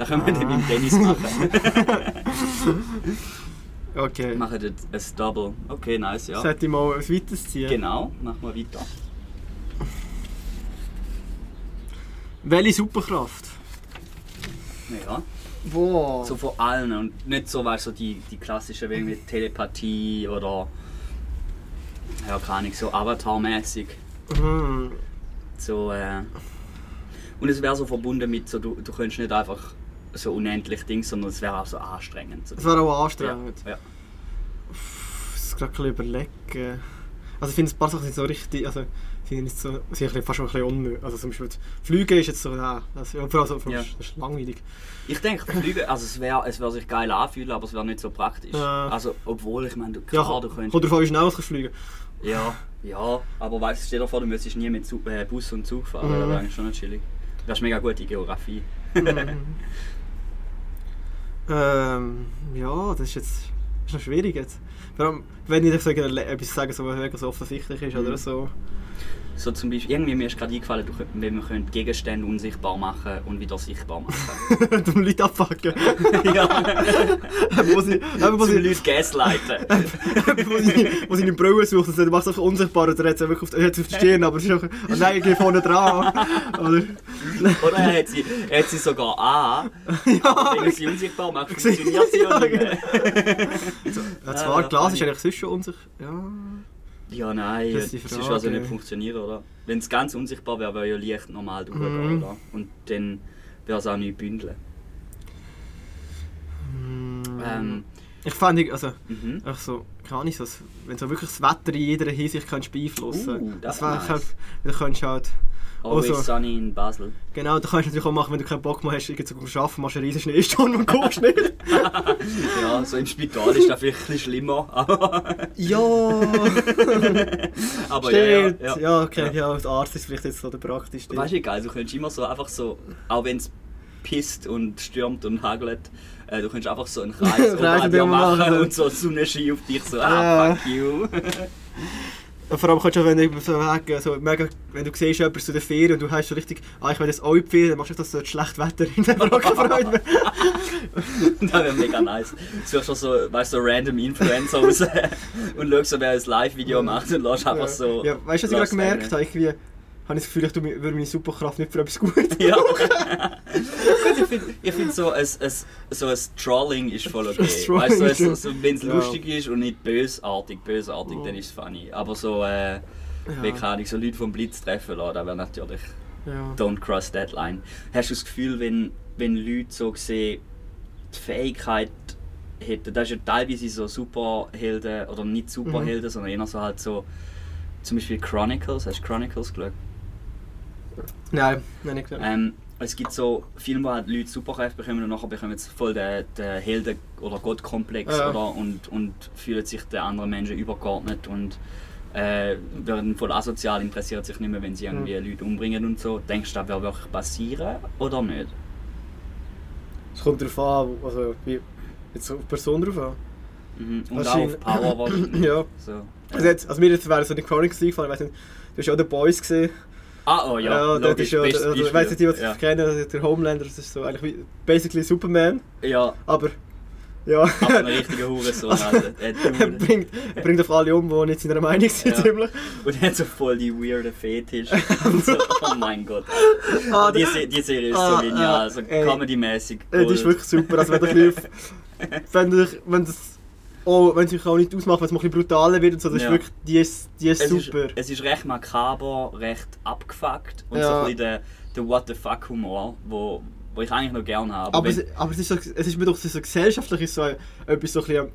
S1: da können wir dann im Tennis machen.
S2: Okay.
S1: Machen jetzt ein Double. Okay, nice, ja.
S2: Sollte ich mal ein weiteres ziehen?
S1: Genau, machen wir weiter.
S2: Welche Superkraft?
S1: Ja.
S2: Wow.
S1: So von allen und nicht so, weißt so die, die klassischen wie irgendwie Telepathie oder. Ja, keine Ahnung, so Avatar-mäßig.
S2: Mhm.
S1: So, äh, und es wäre so verbunden mit, so, du, du könntest nicht einfach so unendlich Ding, sondern es wäre auch so anstrengend. So.
S2: Das wäre auch anstrengend.
S1: Ja, ja.
S2: Ich muss gerade ein bisschen überlegen. Also ich finde ein paar Sachen sind so richtig, also sind nicht so, sind fast schon ein bisschen unnötig. Also zum Beispiel das Fliegen ist jetzt so, nein, das, ja, vor allem so,
S1: Ja.
S2: das ist langweilig.
S1: Ich denke, Fliegen, also es wäre es wär sich geil anfühlen, aber es wäre nicht so praktisch.
S2: Ja.
S1: Also, obwohl, ich meine, du,
S2: Ja,
S1: klar, du
S2: kommt
S1: könntest...
S2: an, wie schnell du fliegen
S1: Ja, ja, aber weißt, stell dir vor, du müsstest nie mit äh, Bus und Zug fahren,
S2: Mhm.
S1: das wäre eigentlich schon nicht chillig. Das ist mega gute Geografie.
S2: ähm, ja, das ist jetzt ist noch schwierig jetzt. Vor allem, wenn ich so etwas sage, so, was so offensichtlich ist
S1: Mhm.
S2: oder so.
S1: So zum Beispiel, irgendwie mir ist gerade eingefallen, du, wir können Gegenstände unsichtbar machen und wieder sichtbar machen.
S2: Zum Leute abfucken.
S1: ja,
S2: wo sie, eben, wo
S1: zum
S2: sie,
S1: Leute gaslighten.
S2: wo sie, wo sie eine Brille sucht und sagt, machst du einfach unsichtbar oder hat sie auf, die- auf Stirn, aber es ist einfach, oh nein, ich gehe vorne dran. Oder,
S1: Oder er hat sie, hat sie sogar an, aber wenn sie unsichtbar machst, funktioniert sie ja nicht mehr.
S2: ja, zwar,
S1: Ja,
S2: Glas ist
S1: funny.
S2: eigentlich sonst schon unsichtbar. Ja.
S1: Ja, nein,
S2: Das ist die
S1: also nicht funktionieren, oder? Wenn es ganz unsichtbar wäre, wäre ja Licht normal durchgehen,
S2: Mhm.
S1: oder? Und dann wäre es auch nicht bündeln. Ähm,
S2: Ich fand, ich- also,
S1: mhm.
S2: einfach so, keine Ahnung, so, wenn du wirklich das Wetter in jeder Hinsicht kannst beeinflussen
S1: Uh, das
S2: das
S1: wär
S2: wär
S1: nice.
S2: halt, du kannst halt,
S1: Always
S2: Also-
S1: sunny in Basel.
S2: genau, du kannst natürlich auch machen, wenn du keinen Bock mehr hast, irgendwie zu arbeiten, machst du einen riesen Schneesturm und kommst nicht.
S1: Ja, so im Spital ist das vielleicht ein bisschen schlimmer,
S2: ja,
S1: aber ja, ja,
S2: stimmt.
S1: ja.
S2: Ja, okay, ja. als Arzt ist vielleicht jetzt so der praktischste.
S1: Weißt du, geil, du könntest immer so einfach so, auch wenn es pisst und stürmt und hagelt, äh, du könntest einfach so einen Kreis
S2: immer
S1: machen
S2: machen.
S1: und so Sonnenschein auf dich so,
S2: Ja.
S1: ah, fuck you.
S2: Vor allem kannst du, wenn du so weg, so mega, wenn du siehst, jemand zu der Ferien und du hast so richtig, ah, ich will jetzt auch in die Ferien, dann machst du das so das schlechte Wetter in der Brockenfreude.
S1: das wäre mega nice. Du suchst schon so, weißt du, so random Influencer raus und schaust so, wer ein Live-Video macht und lässt einfach so...
S2: Ja, weißt du, was ich gerade gemerkt habe? Habe ich das Gefühl, ich würde meine Superkraft nicht für etwas gut.
S1: Ja. Ich finde ich find so, ein, ein, so ein Trolling ist voll okay. Weißt du, so,
S2: ja-
S1: so, wenn es
S2: ja.
S1: lustig ist und nicht bösartig, bösartig,
S2: Oh.
S1: dann ist es funny. Aber so, äh, wie
S2: Ja.
S1: keine Ahnung, so Leute vom Blitz treffen lassen, das wäre natürlich
S2: Ja.
S1: don't cross that line. Hast du das Gefühl, wenn, wenn Leute so gesehen die Fähigkeit hätten, das ist ja teilweise so Superhelden, oder nicht Superhelden, sondern eher so halt so, zum Beispiel Chronicles, hast du Chronicles geschaut?
S2: Nein, nein, nicht gesagt.
S1: Ähm, es gibt so Filme, wo halt Leute Superkräfte bekommen und nachher bekommen sie voll den, den Helden- oder Gottkomplex
S2: Ja.
S1: oder, und, und fühlen sich den anderen Menschen übergeordnet und äh, werden voll asozial, interessiert sich nicht mehr, wenn sie irgendwie Leute umbringen und so. Denkst du, das wird wirklich passieren oder nicht?
S2: Es kommt darauf an, also wie, jetzt auf die Person drauf an.
S1: Mhm. Und auch auf Power wahrscheinlich.
S2: Ja.
S1: So.
S2: Also, jetzt, also mir jetzt wäre so die Chronicles eingefallen, ich weiss nicht, du hast ja auch The Boys gesehen.
S1: Ah, oh ja,
S2: dort
S1: logisch,
S2: ist ja,
S1: bestes
S2: also, ich weiss nicht, die, die
S1: Beispiel.
S2: das kennen, also der Homelander, das ist so eigentlich wie basically Superman,
S1: ja. ja,
S2: aber ja.
S1: aber ein richtiger Hurensohn.
S2: Also, er, bringt, er bringt auf alle um, die nicht seiner Meinung sind,
S1: Ja.
S2: ziemlich.
S1: Und er hat so voll die weirden Fetisch. Und so, oh mein Gott.
S2: Ah,
S1: die, die Serie ist
S2: Ah,
S1: so genial,
S2: ah,
S1: so comedy-mäßig.
S2: Äh, die ist wirklich super. Also wenn auf- wenn du, wenn das oh, wenn es sich auch nicht ausmacht, wenn es ein bisschen brutaler wird und so, das
S1: Ja.
S2: ist wirklich, die ist, die ist
S1: es
S2: super.
S1: Ist, es ist recht makaber, recht abgefuckt und so
S2: Ja.
S1: ein bisschen der, der What the fuck Humor, wo, wo ich eigentlich noch gerne habe.
S2: aber
S1: wenn-
S2: es, aber es ist, so, es ist mir doch so gesellschaftlich so etwas so ein bisschen,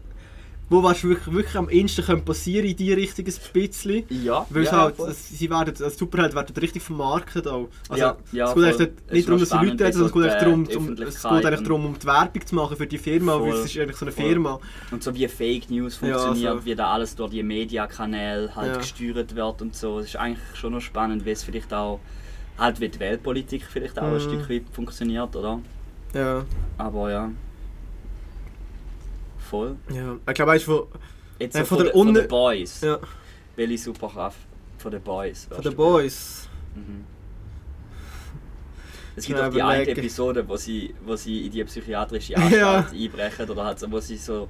S2: wo was wirklich, wirklich am ehesten passieren in die Richtung ein bisschen.
S1: Ja,
S2: Weil
S1: ja,
S2: halt, es- sie werden, als Superheld werden richtig vermarktet auch. Also,
S1: Ja, ja,
S2: es geht eigentlich nicht darum, dass sie Leute reden, sondern es geht darum, um, es geht eigentlich darum, um die Werbung zu machen für die Firma, weil
S1: Voll.
S2: es ist eigentlich so eine
S1: Voll.
S2: Firma.
S1: Und so wie Fake News
S2: Ja,
S1: funktioniert,
S2: so.
S1: wie da alles durch die Mediakanäle halt
S2: Ja.
S1: gesteuert wird und so. Es ist eigentlich schon noch spannend, wie es vielleicht auch, halt wie die Weltpolitik vielleicht auch ein
S2: Mhm.
S1: Stück weit funktioniert, oder?
S2: Ja,
S1: Aber ja. Voll.
S2: ja. Ich glaube, weißt du,
S1: Jetzt
S2: Ja,
S1: so
S2: von
S1: von,
S2: der
S1: von den Boys.
S2: ja,
S1: Welche Superkraft von den Boys?
S2: von den? Boys.
S1: Mhm. Es gibt
S2: Ja,
S1: auch die eine. Episode, wo sie, wo sie in die psychiatrische
S2: Ja.
S1: Anstalt einbrechen oder halt wo sie so,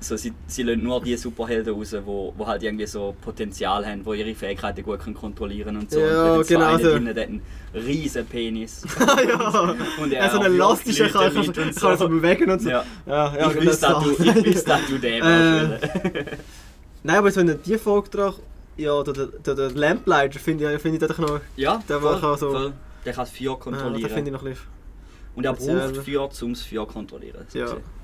S1: so sie, sie lassen nur die Superhelden raus, wo, wo halt irgendwie so Potenzial haben, wo ihre Fähigkeiten gut können kontrollieren und so.
S2: Ja,
S1: und
S2: genau so.
S1: der hat einen riesen Penis.
S2: ja,
S1: Und
S2: ja, so einen
S1: erwürgt
S2: elastischen
S1: Leute
S2: kann, kann, kann, kann so bewegen und so.
S1: Ja.
S2: ja, ja
S1: ich
S2: genau
S1: wüsste, dass du, ich wüsste, dass du den
S2: Äh. Nein, aber so in die Folge dran, ja, der, der, der Lamplighter finde ich, finde ich noch...
S1: Ja,
S2: Der
S1: voll,
S2: auch so-
S1: voll. Der kann das Feuer
S2: Ja,
S1: kontrollieren.
S2: das finde ich noch ein bisschen...
S1: und er braucht Feuer, um das Feuer zu kontrollieren. so
S2: Ja.
S1: gesehen.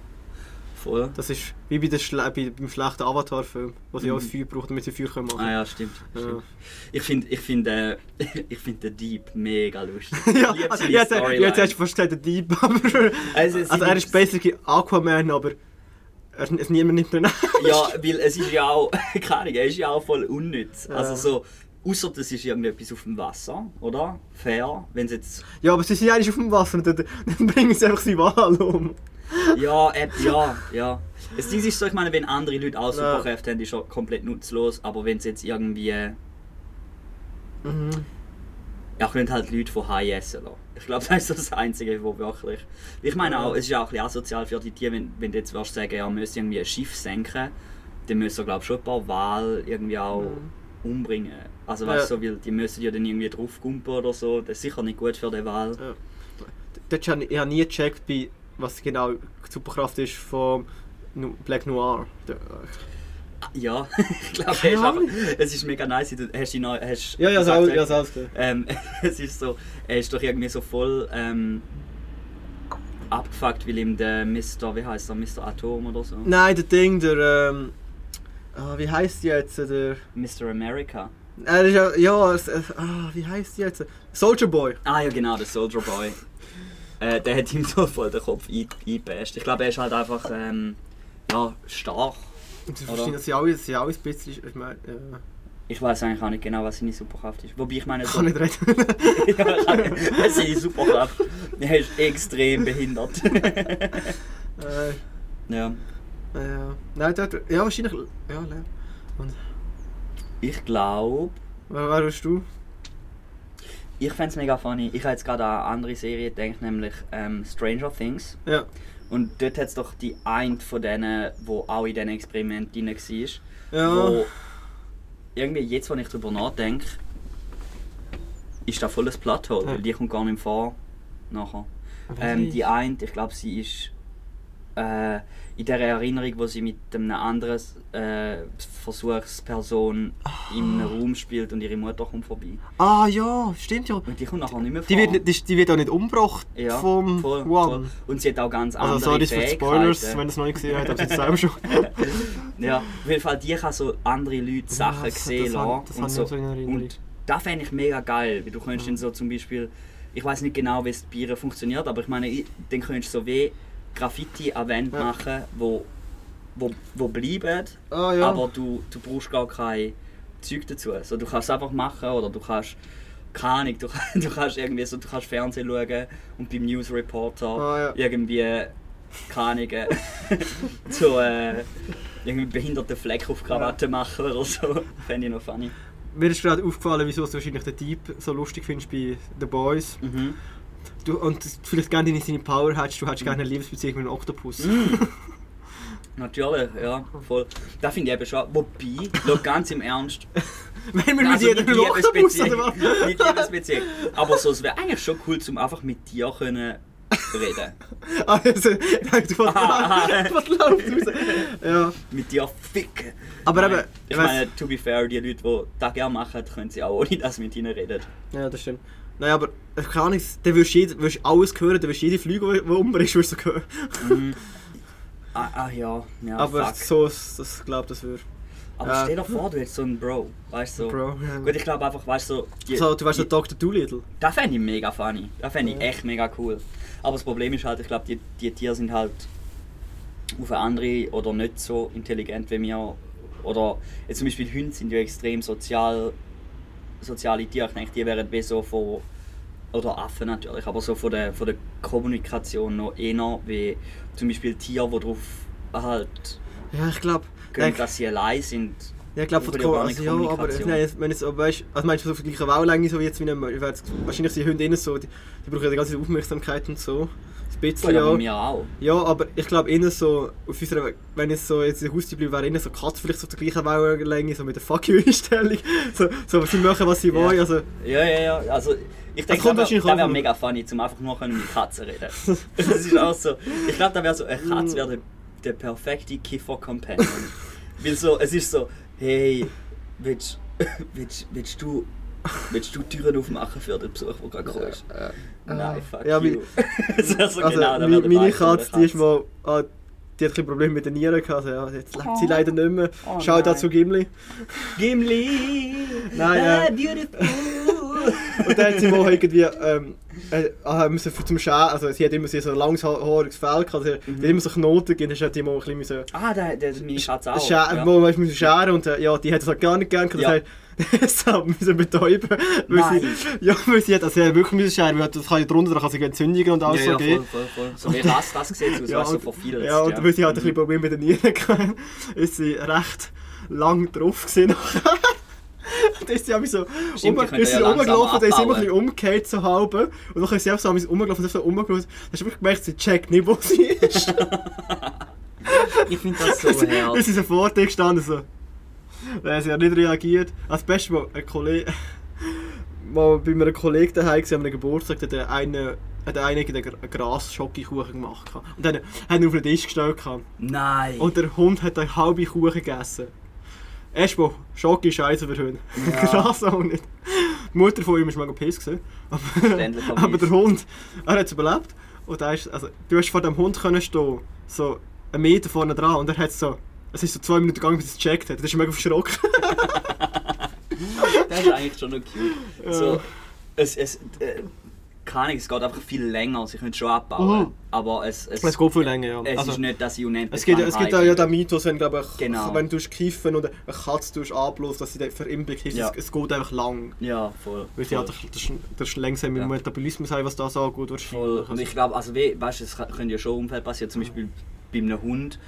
S1: Voll.
S2: Das ist wie bei der Schle bei, beim schlechten Avatar-Film, wo sie
S1: Mhm.
S2: auch Feuer brauchen, damit sie Feuer können machen
S1: Ah ja, stimmt.
S2: Ja.
S1: stimmt. Ich finde ich find, äh, ich find den Dieb mega lustig.
S2: ja, also, jetzt, hast du fast gesagt, der Dieb, aber...
S1: Also,
S2: Also er ist basically Aquaman, aber er, es niemand nimmt ihn an.
S1: Ja, weil es ist ja auch, keine Ahnung, er ist ja auch voll unnütz.
S2: Ja.
S1: Also so, außer das ist irgendetwas auf dem Wasser, oder? Fair, wenn jetzt...
S2: Ja, aber sie sind eigentlich auf dem Wasser dann, dann bringen sie einfach seinen Wal um.
S1: Ja, äh, ja, ja. Das Ding ist so, ich meine, wenn andere Leute auch. Superkräfte haben, ist er komplett nutzlos, aber wenn es jetzt irgendwie...
S2: Mhm.
S1: Ja, können halt Leute von High essen lassen. Ich glaube, das ist so das Einzige, wo wirklich... Ich meine auch, es ist ja auch ein bisschen asozial für die Tiere, wenn, wenn du jetzt willst sagen, ja, wir müssen irgendwie ein Schiff senken, dann müssen wir, glaube ich, schon ein paar Wale irgendwie auch umbringen. Also weißt du,
S2: Ja.
S1: so, weil die müssen ja dann irgendwie draufkumpen oder so. Das ist sicher nicht gut für den Wal.
S2: Ja. Dort habe ich, nie gecheckt, bei, was genau die Superkraft ist von Black Noir. Der-
S1: Ja, ich glaube, es, ist es mega nice. Du hast die neu, hast
S2: Ja, ja,
S1: gesagt,
S2: ja, klar.
S1: ähm, es ist so, er ist doch irgendwie so voll ähm, abgefuckt, weil ihm der Mr. wie heißt er, Mr. Atom oder so?
S2: Nein, der Ding, der. Ähm, ah, wie heißt die jetzt? Der.
S1: Mr. America.
S2: Er ist ja. Ja, äh, ah, wie heißt die jetzt? Soldier Boy.
S1: Ah ja genau, der Soldier Boy. äh, der hat ihm so voll den Kopf ein- eingebasht. Ich glaube, er ist halt einfach ähm, ja, stark.
S2: Und sie
S1: Oder?
S2: verstehen, dass sie alle, sie alle ein bisschen. Ich meine, ja.
S1: Ich weiß eigentlich auch nicht genau, was seine Superkraft ist. Wobei ich meine,
S2: Ich
S1: so,
S2: kann nicht reden.
S1: ja, was seine Superkraft? Er ist extrem behindert.
S2: äh,
S1: ja.
S2: ja. Nein, dort. Ja, wahrscheinlich. Ja. Und.
S1: Ich glaube,
S2: Wer, wer bist du?
S1: Ich fände es mega funny. Ich habe jetzt gerade an eine andere Serie gedacht, nämlich ähm, Stranger Things.
S2: Ja.
S1: Und dort hat es doch die eine von denen, wo auch in diesen Experimenten drin war.
S2: Ja.
S1: Wo irgendwie jetzt, wenn ich darüber nachdenke, ist da volles Plathole,
S2: Ja.
S1: weil die kommt gar nicht vor nachher. Ähm, die eine, ich glaube, sie ist äh, in der Erinnerung, wo sie mit einer anderen äh, Versuchsperson im Raum spielt und ihre Mutter kommt vorbei.
S2: Ah, ja, stimmt ja.
S1: Und die kommt nachher nicht mehr vor.
S2: Die wird, die, die wird auch nicht umgebracht
S1: ja,
S2: vom
S1: voll, voll. Und sie hat auch ganz andere
S2: Also sorry für die Spoilers, wenn ihr es noch nicht gesehen habt, aber sie selber schon.
S1: Ja, auf jeden Fall, die kann so andere Leute Sachen
S2: das-
S1: sehen lassen.
S2: das
S1: und so.
S2: so in.
S1: Und das fände ich mega geil, weil du könntest dann so zum Beispiel, ich weiß nicht genau, wie es bei ihr funktioniert, aber ich meine, ich- dann könntest du so wie Graffiti an Wände
S2: Ja.
S1: machen, wo, wo, wo bleiben,
S2: Ah, ja.
S1: aber du, du brauchst gar kein Zeug dazu. So, du kannst es einfach machen oder du kannst, keine Ahnung, du, du kannst irgendwie so, du kannst Fernsehen schauen und beim News Reporter
S2: Ah, ja.
S1: irgendwie, keine Ahnung, äh, so äh, irgendwie behinderten Fleck auf Krawatte machen oder so. Fände ich noch funny.
S2: Mir ist gerade aufgefallen, wieso du wahrscheinlich den Typ so lustig findest bei The Boys.
S1: Mhm.
S2: Du, und vielleicht gerne deine seine Power hättest, du hättest gerne eine Liebesbeziehung mit einem Oktopus.
S1: Mhm. Natürlich, ja, voll. Das finde ich eben schon. Wobei, schau ganz im Ernst.
S2: Wenn wir mit
S1: Also
S2: jedem
S1: nicht
S2: einen Oktopus oder was?
S1: Liebesbeziehung. Nicht Liebesbeziehung. Aber so, es wäre eigentlich schon cool, zum einfach mit dir können reden.
S2: Also, ich dachte, was, was läuft? Ja.
S1: Mit dir ficken.
S2: Aber eben,
S1: Ich meine, to be fair, die Leute, die das gerne machen, können sie auch ohne dass mit ihnen reden.
S2: Ja, das stimmt. Nein, aber äh, keine Ahnung, dann wirst du jed- wirst alles hören, dann wirst du jede Flüge, die umbringst, wirst du hören.
S1: Mhm. Ah, ah ja, ja,
S2: aber
S1: fuck.
S2: so, ist- das glaube das würde.
S1: Aber
S2: Ja.
S1: stell dir vor, du hättest so einen Bro, weißt du? So.
S2: Bro, ja.
S1: Gut, ich glaube einfach, weißt du, so, die,
S2: So, du weißt
S1: die,
S2: der Dr. Doolittle.
S1: das fände ich mega funny. Das fände ich
S2: Ja.
S1: echt mega cool. Aber das Problem ist halt, ich glaube, die, die Tiere sind halt auf eine andere oder nicht so intelligent wie wir. Oder jetzt zum Beispiel Hunde sind ja extrem sozial, soziale Tiere. Ich denke, die wären wie so von. Oder Affen natürlich, aber so von der, von der Kommunikation noch eher wie zum Beispiel Tiere, die darauf halt
S2: Ja, ich glaube.
S1: dass sie allein sind.
S2: Ja, ich glaube von der Ko also, ja, aber
S1: Kommunikation.
S2: nein, wenn es, aber weißt, also meinst du so auf der gleichen Wellenlänge so wie jetzt wie ein, ich weiß, wahrscheinlich sind Hunde innen so, die, die brauchen ja die ganze Aufmerksamkeit und so. Bisschen
S1: Ja, aber
S2: ja.
S1: auch.
S2: Ja, aber ich glaube innen so, auf unserer, wenn es so jetzt ein Haustier bleibt, wäre innen so Katze vielleicht so auf der gleichen Wellenlänge, so mit der Fuck you-Einstellung. So, so, sie machen was sie
S1: Ja.
S2: wollen, also
S1: Ja, ja, ja. Also, ich denke,
S2: kommt
S1: das wäre
S2: wahrscheinlich
S1: wär mega funny, zum einfach nur mit Katzen reden. das ist auch so. Ich glaube, da wäre so, eine Katze wäre der, der perfekte Kiffer-Companion. Weil so, es ist so, hey, willst, willst, willst du. Willst du Türen aufmachen für den Besuch, der gerade kommt? Nein, fuck
S2: Ja,
S1: you. das so
S2: also
S1: genau,
S2: meine
S1: der
S2: Katze, die ist mal, ah, die hat ein Problem mit den Nieren gehabt, also, ja, jetzt lebt sie
S1: Oh.
S2: leider nicht mehr.
S1: Oh
S2: Schau da
S1: nein.
S2: zu Gimli.
S1: Gimli!
S2: Nein, ja.
S1: ah, beautiful!
S2: Und dann hat sie mal irgendwie ähm, äh, ah, müssen für zum Scheren, also sie hat immer so ein langes haariges Fell gehabt, also sie
S1: Mhm.
S2: hat immer so Knoten gegeben, dann hat die mal ein bisschen müssen
S1: ah, der, der, meine Katze auch.
S2: scheren,
S1: ja.
S2: wo man müssen scheren und äh, ja, die hat das halt gar nicht gern gehabt,
S1: Ja.
S2: das heißt, das hat müssen betäuben, weil sie, ja, weil sie hat, also hat wirklich müssen scheren, weil das kann ja drunter, da kann sie Entzündungen und alles
S1: ja,
S2: so
S1: ja,
S2: geben.
S1: voll, voll, voll. So wie Rass, das sieht aus,
S2: Ja,
S1: so
S2: und-
S1: verfilzt.
S2: Ja, und weil sie halt ein bisschen Probleme mit den Nieren hatten, ist sie recht lang drauf nachher. Und dann ist sie einfach so,
S1: Stimmt,
S2: um, ist sie
S1: ja
S2: rumgelaufen, dann ist sie immer ein bisschen umgekehrt so halb. Und dann ist sie einfach so rumgelaufen, und so. Dann hast du wirklich gemerkt, sie checkt nicht, wo sie ist.
S1: Ich finde das so
S2: Dann
S1: herrlich.
S2: ist sie so vor dir gestanden, so. Dann hat sie ja nicht reagiert. Als Beste Mal, ein Kollege, mal bei einem Kollegen daheim gewesen, an einem Geburtstag, der eine, hat eine einen Gras-Schokokuchen gemacht. gehabt. Und dann hat er ihn auf den Tisch gestellt.
S1: Nein.
S2: Und der Hund hat eine halbe Kuchen gegessen. Erstmal, Schoki scheiße für Hunde.
S1: Ja.
S2: Gras auch nicht. Die Mutter von ihm war mega piss. Aber,
S1: aber
S2: aber der Hund, er hat es überlebt. Und er ist, also, du hast vor dem Hund können stehen, so einen Meter vorne dran. Und er hat so, es ist so zwei Minuten gegangen, bis es gecheckt hat. Das ist mega verschrocken.
S1: das ist eigentlich schon noch cute.
S2: Ja.
S1: So, es, es, äh, keine Ahnung, es geht einfach viel länger. Sie können es schon abbauen.
S2: Mhm.
S1: Aber es, es,
S2: Es geht viel länger, ja.
S1: es
S2: Also,
S1: ist nicht, dass sie unendlich
S2: es gibt, es gibt ja den Mythos, wenn, glaub ich,
S1: Genau.
S2: wenn du kiffen oder eine Katze anbläst, dass sie dann für immer bekifft.
S1: Ja.
S2: Es, es geht einfach lang.
S1: Ja, voll.
S2: Weil sie
S1: voll.
S2: halt das, das langsam mit
S1: Ja.
S2: dem Metabolismus haben, was das angeht. wahrscheinlich.
S1: Voll. Und ich glaube, also we, weißt, es können ja schon Unfälle passieren, zum Beispiel bei einem Hund.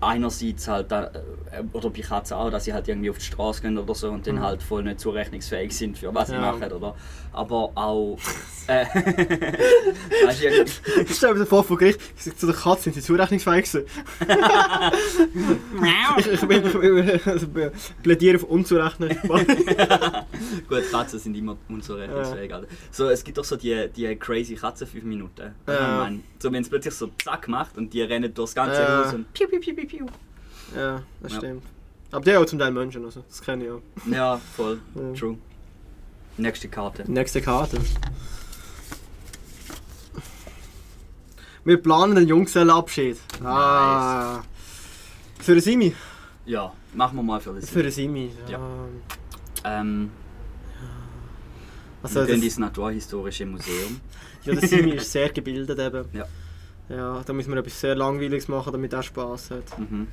S1: Einerseits halt, da, äh, oder bei Katzen auch, dass sie halt irgendwie auf die Straße gehen oder so und dann
S2: Mhm.
S1: halt voll nicht zurechnungsfähig sind für was sie
S2: Ja.
S1: machen, oder? Aber auch. Äh, weißt du, irgendwie-
S2: Stell dir vor, vor Gericht, ich sag zu der Katze, sind sie zurechnungsfähig gewesen? ich, ich, bin- ich, bin- also, ich plädiere auf unzurechnungsfähig.
S1: Gut, Katzen sind immer unzurechnungsfähig. Alter. So, es gibt doch so die, die crazy Katzen 5 Minuten.
S2: Ja.
S1: Ich mein, so, wenn es plötzlich so zack macht und die rennen durchs ganze
S2: Ja.
S1: Haus und piu, piu, piu, piu, piu.
S2: ja, das
S1: Ja.
S2: stimmt. Aber haben auch zum Teil Menschen, also, das kenne ich auch.
S1: Ja, voll.
S2: Ja.
S1: True. Nächste Karte.
S2: Nächste Karte. Wir planen einen Junggesellenabschied. Ah. Für einen Simi?
S1: Ja, machen wir mal für das.
S2: Für einen Simi. Ja.
S1: Ähm,
S2: Also,
S1: wir gehen
S2: das,
S1: ins Naturhistorische Museum.
S2: ja, der Simi ist sehr gebildet eben.
S1: Ja.
S2: Ja, da müssen wir etwas sehr Langweiliges machen, damit er Spaß hat.
S1: Mhm.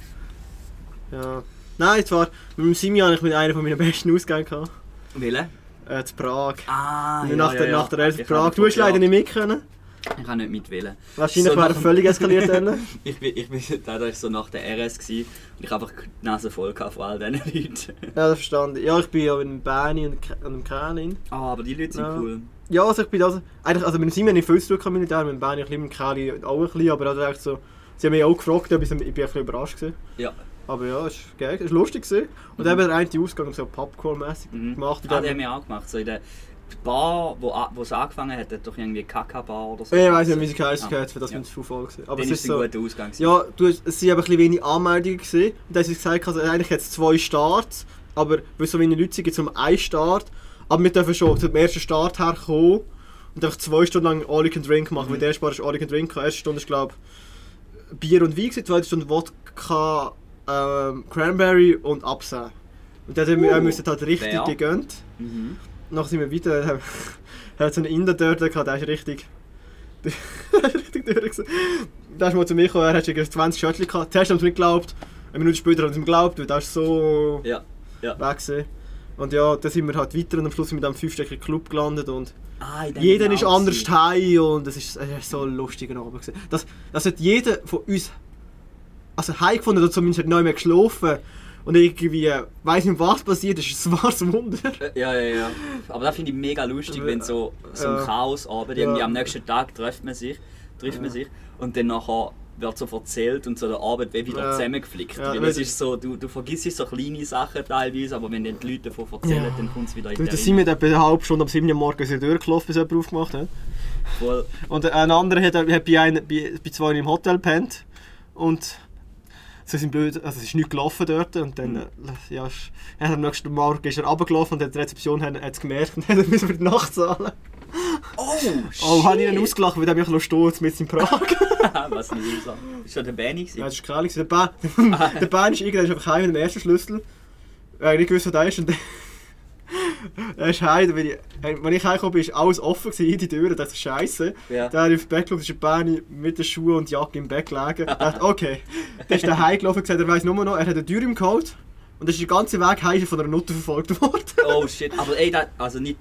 S2: Ja. Nein, zwar, mit dem Simi habe ich mit einer von meinen besten Ausgänge gehabt.
S1: Willen?
S2: Äh, zu Prag.
S1: Ah, ja,
S2: nach,
S1: ja,
S2: der,
S1: ja.
S2: nach der zu Prag. Du hast leider nicht mit können.
S1: Ich kann nicht mitwählen.
S2: Wahrscheinlich
S1: So
S2: wäre er völlig eskaliert dann.
S1: Ich bin, ich bin war ich so nach der RS gewesen, und ich habe einfach die Nase voll von all diesen Leuten.
S2: Ja, das verstanden. Ja, ich bin ja in Berni und Ke- und im Kernin.
S1: Ah, aber die Leute sind
S2: Ja.
S1: cool.
S2: Ja, also ich bin also, eigentlich, also mit dem Simon nicht viel zu tun mit dem Berni ein bisschen, mit Kerni auch ein bisschen, aber also so, sie haben mich auch gefragt, ob ich, ich bin ein bisschen überrascht gewesen.
S1: Ja.
S2: Aber ja, es war geil, es war lustig gewesen. Und dann haben wir den einen Ausgang so Popcorn-mäßig
S1: Mhm.
S2: gemacht.
S1: Ah,
S2: dann-
S1: haben wir auch gemacht. So in der Bar, wo, wo es angefangen hat, hat doch irgendwie Kaka-Bar oder so.
S2: Ja, ich weiss nicht, wie sie geheißen
S1: Ah,
S2: hat, für das
S1: ja.
S2: ja. zu voll gewesen. Aber
S1: Dann
S2: es
S1: ist es ein
S2: so,
S1: guter Ausgang. gewesen.
S2: ja, du, es sind aber ein bisschen wenig Anmeldungen gewesen. Und dann haben sie gesagt, also eigentlich hat es zwei Starts, aber weil so wenig Leute sind, gibt es nur einen Start. Aber wir dürfen schon zum ersten Start herkommen und einfach zwei Stunden lang All You Can Drink machen.
S1: Mhm.
S2: Weil der erste Bar ist All You Can Drink, die erste Stunde ist glaube Bier und Wein, die zweite Stunde Wodka, ähm, Cranberry und Absah. Und dann haben wir
S1: Uh,
S2: halt richtig
S1: fair.
S2: gegönnt.
S1: Mhm.
S2: Nachher sind wir weiter, haben- hat so einen Inder dort gehabt, der ist richtig... der ist richtig durch. Der ist mal zu mir gekommen, er hat schon 20 Schöttchen gehabt. Zuerst haben sie nicht geglaubt, eine Minute später haben sie ihm geglaubt, weil der ist so
S1: Ja. Ja.
S2: weg gewesen. Und ja, dann sind wir halt weiter und am Schluss sind wir in diesem fünfstöckigen Club gelandet und
S1: Ah,
S2: jeder ist anders heim und es ist, es ist so ein lustiger Abend gewesen. Das, das hat jeder von uns also heim gefunden oder zumindest hat neu mehr geschlafen und irgendwie weiß nicht was passiert ist, es war ein Wunder.
S1: Äh, Ja, ja, ja. Aber das finde ich mega lustig, wenn so, so ein
S2: Ja.
S1: Chaosabend, irgendwie
S2: Ja.
S1: am nächsten Tag trifft man sich, trifft man sich und dann nachher wird so erzählt und so der Abend wird wieder
S2: Ja.
S1: zusammengeflickt.
S2: Ja,
S1: Weil es ist so, du, du vergisst so kleine Sachen teilweise, aber wenn dann die Leute davon erzählen,
S2: Ja.
S1: dann kommt es wieder in
S2: Du,
S1: die
S2: da sind wir etwa eine halbe Stunde am 7. Uhr morgens in der Tür gelaufen, bis jemand aufgemacht hat.
S1: Voll.
S2: Und ein anderer hat, hat bei, einem, bei, bei zwei im Hotel gepennt und sie sind blöd, also es ist nichts gelaufen dort und dann, äh, ja, er hat am nächsten Morgen ist er runtergelaufen und hat die Rezeption hat es gemerkt und hat müssen für die Nacht zahlen.
S1: Oh, shit!
S2: Oh, habe ich ihn ausgelacht, weil er mich stolz mit in Prag.
S1: Was ein Loser. Ist schon der gewesen?
S2: ja, das ist gewesen. Der Bahn, der Bahn ist irgendwann einfach heim mit dem ersten Schlüssel. Er hat nicht gewusst, was da ist. Und dann- er ist heim, weil ich, äh, ich heimgekommen bin, ist alles offen gewesen, die Türen. Das ist scheiße.
S1: Ja.
S2: Da habe ich auf den Bett geschaut, ist der Bahn mit den Schuhen und Jacke im Bett gelegen. Ich dachte, okay. Dann ist er heimgelaufen und gesagt, er weiss nur noch, er hat eine Tür im Code. Und dann ist der ganze Weg heim von einer Nutte verfolgt worden.
S1: Oh shit, aber ey, das, also nicht,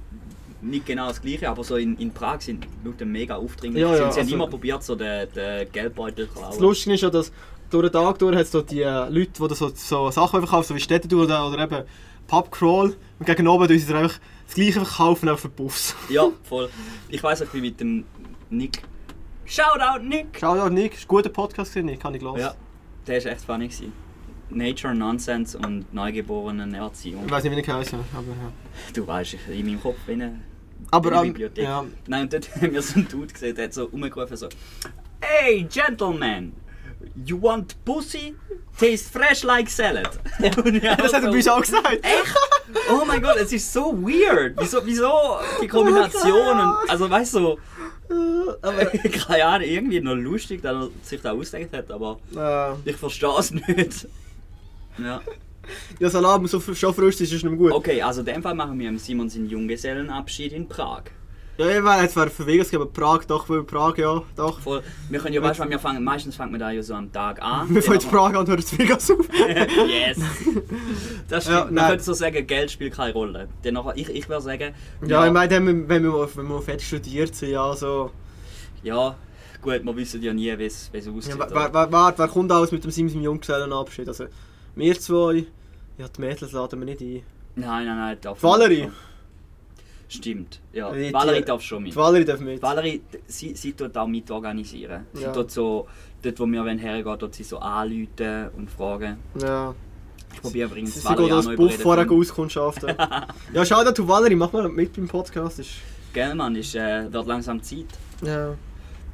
S1: nicht genau das gleiche, aber so in, in Prag sind die Leute mega aufdringlich.
S2: Ja, ja,
S1: sie
S2: also-
S1: haben immer probiert, so den, den Geldbeutel zu
S2: Das
S1: klauen.
S2: Lustige ist ja, dass durch den Tag durch hat da die äh, Leute, die so, so Sachen verkaufen, so wie Städtetour oder, oder eben Pubcrawl. Und gegen oben tun sie einfach das gleiche verkaufen, einfach für Puffs.
S1: Ja, voll. Ich weiss, ich bin mit dem Nick. Shoutout Nick!
S2: Ja, Nick, ist ein guter Podcast Nick, kann ich gelassen.
S1: Ja, der war echt funny. Gewesen. Nature, Nonsense und neugeborenen Erziehung.
S2: Ich weiß nicht, wie ich heiße, aber ja.
S1: Du weißt, ich- in meinem Kopf bin
S2: Aber
S1: in der Bibliothek.
S2: ja,
S1: Nein, und dort haben wir so einen Dude gesehen, der hat so rumgerufen so Hey, Gentleman! You want pussy? Taste fresh like salad. Ich
S2: das hat er bei uns auch gesagt.
S1: Echt? Oh mein Gott, es ist so weird. Wieso, wieso die Kombination? Und, also weißt du,
S2: aber,
S1: keine Ahnung, irgendwie noch lustig, dass er sich da ausgedacht hat, aber
S2: äh,
S1: ich verstehe es nicht. Ja.
S2: ja, Salat muss so schon frisch sein, ist nicht mehr gut.
S1: Okay, also in dem Fall machen wir am Simon seinen Junggesellenabschied in Prag.
S2: Ja, ich wäre jetzt wäre für Vegas aber Prag, doch, weil Prag, ja, doch.
S1: Voll, wir können ja, weißt du, wir fangen, meistens fangen wir da ja so am Tag an.
S2: Wir fangen Prag an und hören Vegas auf.
S1: yes! Das stimmt.
S2: Ja,
S1: Man könnte so sagen, Geld spielt keine Rolle. Nachher, ich, ich würde sagen,
S2: Ja, ich meine, wenn wir, wenn wir, fertig studiert sind, ja, so.
S1: ja, gut, wir wissen ja nie, wie es es aussieht.
S2: Ja, wer, wer, wer, wer, wer kommt alles mit dem Sims im Junggesellenabschied? Also, wir zwei, ja, die Mädels laden wir nicht ein.
S1: nein, nein, nein, darf
S2: Valerie?
S1: Stimmt, ja.
S2: Die- die-
S1: Valerie darf schon mit.
S2: Die Valerie darf mit.
S1: Valerie, sie, sie tut auch mit organisieren. Sie
S2: Ja.
S1: tut so, dort wo wir hergehen, dort sie so anrufen und fragen.
S2: Ja.
S1: Ich probiere übrigens
S2: Sie, sie
S1: Valerie
S2: geht als Buff vorher auskundschaften. ja, schau da, du Valerie, mach mal mit beim Podcast. Ist,
S1: Gell, Mann, ist, äh, wird langsam Zeit.
S2: ja.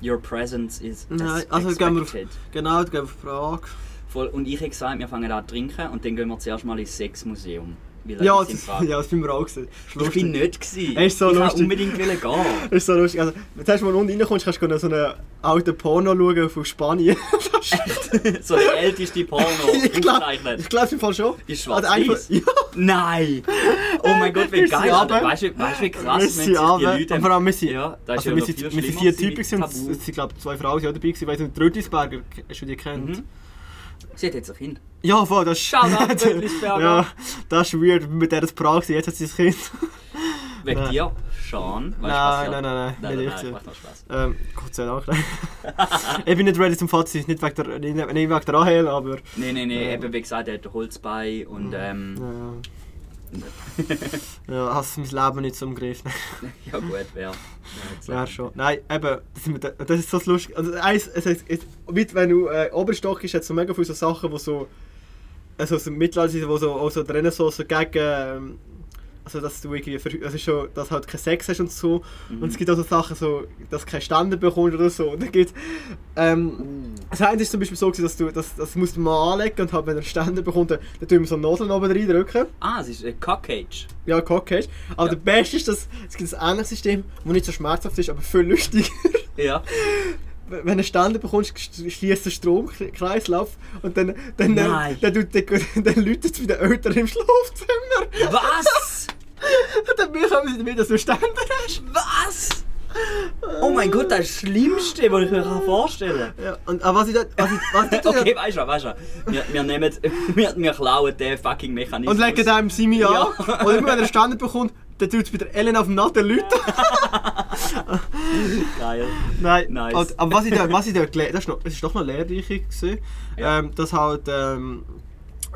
S1: Your presence is
S2: Nein, also gehen wir auf,
S1: expected.
S2: genau, gehen wir auf Prag.
S1: Voll. Und ich habe gesagt, wir fangen an zu trinken und dann gehen wir zuerst mal ins Sexmuseum.
S2: Ja,
S1: das
S2: ja, das bin wir auch gesehen.
S1: Ich bin nicht gewesen.
S2: Er ist so
S1: ich
S2: lustig.
S1: unbedingt wollen gehen.
S2: Ist so lustig. Also, wenn du mal unten reinkommst, kannst du so einen alten Porno schauen von Spanien.
S1: So der älteste Porno
S2: ich glaube, ich glaub, im Fall schon.
S1: Ist
S2: Also
S1: schwarz-weiß?
S2: einfach- Ja.
S1: Nein! Oh mein Gott, wie geil! Alter.
S2: runter.
S1: Weißt du, weißt du, wie krass
S2: wir sind
S1: die. Leute...
S2: Und vor allem, wir sind,
S1: Ja,
S2: also
S1: ja
S2: wir sind, wir sind vier Typen gewesen, es sind glaube zwei Frauen sind auch dabei gewesen. Ich weiss nicht, Rötlisberger, hast du die kennt?
S1: Mhm. Sie hat jetzt ein Kind.
S2: Ja, voll, das ist... Ja, das ist weird, mit der das Prag sind, jetzt hat sie das Kind.
S1: Wegen
S2: Nein.
S1: dir, Sean. Weißt du,
S2: Nein,
S1: was ja-
S2: nein, nein, nein,
S1: nein,
S2: nicht
S1: nein,
S2: ich.
S1: nein, macht noch Spaß.
S2: Ähm, Gott sei Dank. ich bin nicht ready zum Fazit, nicht wegen der, nicht, wegen der Rahel, aber...
S1: Nein, nein, nein, eben wie gesagt, er hat ein Holzbein und ähm,
S2: Ja, ja hast mein Leben nicht im Griff.
S1: ja gut, wer.
S2: Ja, schon. Nein, eben, das, sind wir, das ist so lustig. Also, eins, es, es, es, mit, wenn du äh, Oberstock ist, hat es so mega viele so Sachen, die so. Also, so Mittelalter sind, wo so, auch so die Renaissance so gegen. Ähm, also, dass du irgendwie. Für, also schon, dass du halt keinen Sex hast und so.
S1: Mhm.
S2: Und es gibt auch so Sachen, so, dass du keinen Ständer bekommst oder so. Und dann gibt ähm, Das eine ist zum Beispiel so, dass du das, das musst du mal anlegen und halt, wenn er einen Ständer bekommt, dann, dann tun wir so Nadeln oben reindrücken.
S1: Ah, es ist ein Cockcage.
S2: Ja, Cockcage. Aber
S1: Ja.
S2: der Beste ist, dass es gibt ein anderes System, das nicht so schmerzhaft ist, aber viel lustiger.
S1: Ja.
S2: wenn du Ständer bekommst, schließt der Stromkreislauf und dann, dann,
S1: Nein.
S2: dann, dann, dann, dann läutet es bei den Eltern im Schlafzimmer.
S1: Was?
S2: Und dann bekommen sie damit, dass du Ständer hast.
S1: Was? Oh mein Gott, das ist das Schlimmste, was ich mir vorstellen kann.
S2: Ja, und aber was ich da, was ich, was ich
S1: Okay, weißt du, weißt du, wir, wir nehmen, wir, wir klauen den fucking Mechanismus.
S2: und legen dem Simi an.
S1: Ja.
S2: Und immer wenn er Ständer bekommt, dann tut es bei der Ellen auf dem Natten läuten.
S1: Geil.
S2: Nein,
S1: Nice.
S2: und, aber was ich da, was ich da gelernt das ist noch, das ist doch noch lehrreich gewesen,
S1: Ja.
S2: ähm, dass halt, ähm,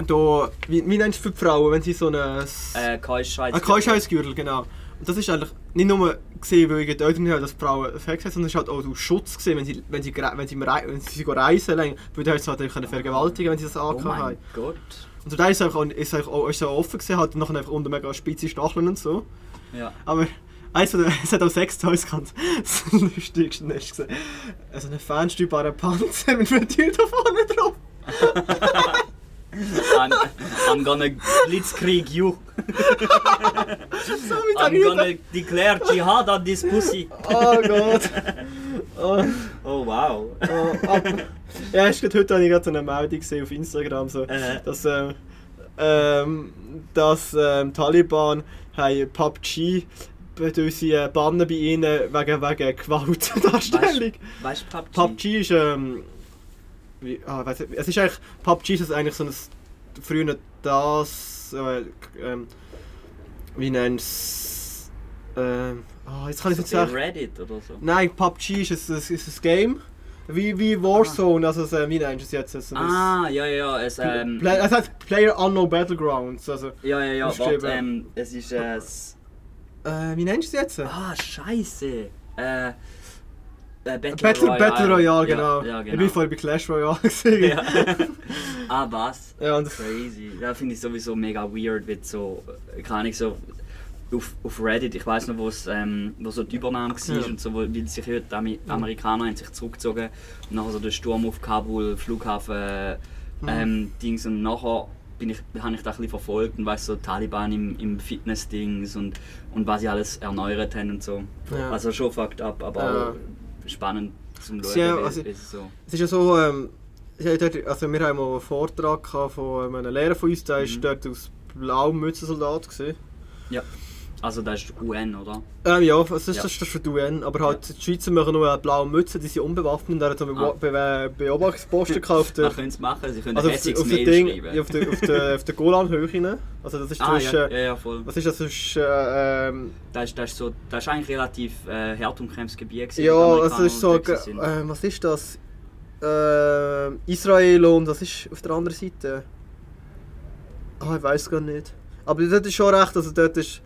S2: da, wie, wie nennst du für die Frauen, wenn sie so eine,
S1: Äh, Keuschschweiz.
S2: ein Keuschheitsgürtel, genau. Und das ist eigentlich nicht nur gesehen, weil ich die Eltern dass Frauen Sex haben, sondern es ist halt auch aus Schutz gesehen, wenn sie, wenn sie, wenn sie, wenn sie gehen reisen lang, weil halt so können vergewaltigen, wenn sie das
S1: Oh
S2: angehabt haben.
S1: mein Gott.
S2: Und so da ist es auch, ist auch, ist so offen gewesen, halt nachher einfach unter mega spitze Stacheln und so.
S1: Ja.
S2: Aber eins der, es hat auch sechs Toys gehabt. Das lustigste ist gesehen. Also ein fernsteuerbarer Panzer mit einem Tür da vorne drauf.
S1: I'm, I'm gonna blitzkrieg you. I'm gonna declare jihad on this pussy.
S2: Oh Gott. Oh,
S1: Oh wow.
S2: oh, ab. Ja, ist heute habe ich gerade so eine Meldung gesehen auf Instagram, so,
S1: Äh.
S2: dass, ähm, ähm, dass ähm, Taliban haben PUBG bei sie äh, bannen bei ihnen wegen, wegen Gewaltdarstellung.
S1: Weißt du, PUBG?
S2: PUBG ist ähm, wie, ah, weiss nicht, es ist eigentlich PUBG ist eigentlich so ein früher das äh, ähm, wie nennst ähm, ah, jetzt kann ich es nicht sagen.
S1: Reddit oder so.
S2: Nein, PUBG ist ein, ist ein Game wie, wie Warzone, also so, wie nennst du es jetzt? So ein-
S1: Ah, ja, ja. Es, ähm,
S2: Play, es heißt Player Unknown Battlegrounds, also
S1: ja, ja, ja. Warte, ähm, es ist äh,
S2: äh, wie nennst du es jetzt?
S1: Ah, Scheiße. Äh, äh, Battle,
S2: Battle
S1: Royale.
S2: Battle Royale, genau.
S1: Ja, ja
S2: Ich
S1: genau.
S2: bin vorher bei Clash Royale gesehen.
S1: ja. ah, was?
S2: Ja, und
S1: Crazy. Da finde ich sowieso mega weird, wie so, äh, keine Ahnung, so auf, auf Reddit, ich weiß noch, wo es ähm, wo so die Übernahme war
S2: Ja.
S1: und so, weil sich heute die Amerikaner haben sich zurückgezogen und nachher so der Sturm auf Kabul, Flughafen, äh, ähm, Dings und nachher bin ich, habe ich das ein bisschen verfolgt und weißt so Taliban im, im Fitness-Dings und, und was sie alles erneuert haben und so.
S2: Ja.
S1: Also schon fucked up, aber
S2: Ja.
S1: Spannend zum Schauen,
S2: Ja, also-
S1: es so.
S2: Es ist ja so, ähm, also wir haben mal einen Vortrag von einem Lehrer von uns, der
S1: Mhm.
S2: ist dort aus blauem Mützensoldat gesehen.
S1: Ja. Also das ist UN, oder?
S2: Ähm, ja, das ist,
S1: Ja.
S2: das ist für die UN, aber halt die Schweizer machen nur eine blaue Mütze, die sind unbewaffnet, der hat so
S1: Ah.
S2: Be Be Beobachtungsposten gekauft.
S1: Man können es machen, sie können
S2: Also auf, auf der
S1: Mail
S2: Ding,
S1: schreiben.
S2: ja, auf der, auf der, auf der Golanhöhe. Also das ist
S1: ah,
S2: zwischen,
S1: ja, ja, ja, voll.
S2: was ist das zwischen, äh, ähm,
S1: Das ist, das ist, so, das ist eigentlich relativ äh, hart umkämpftes Gebiet. gewesen,
S2: ja,
S1: die
S2: also ist so, äh, was ist das? Äh, Israel und was ist auf der anderen Seite? Ah, ich weiß gar nicht. Aber dort ist schon recht, also dort ist,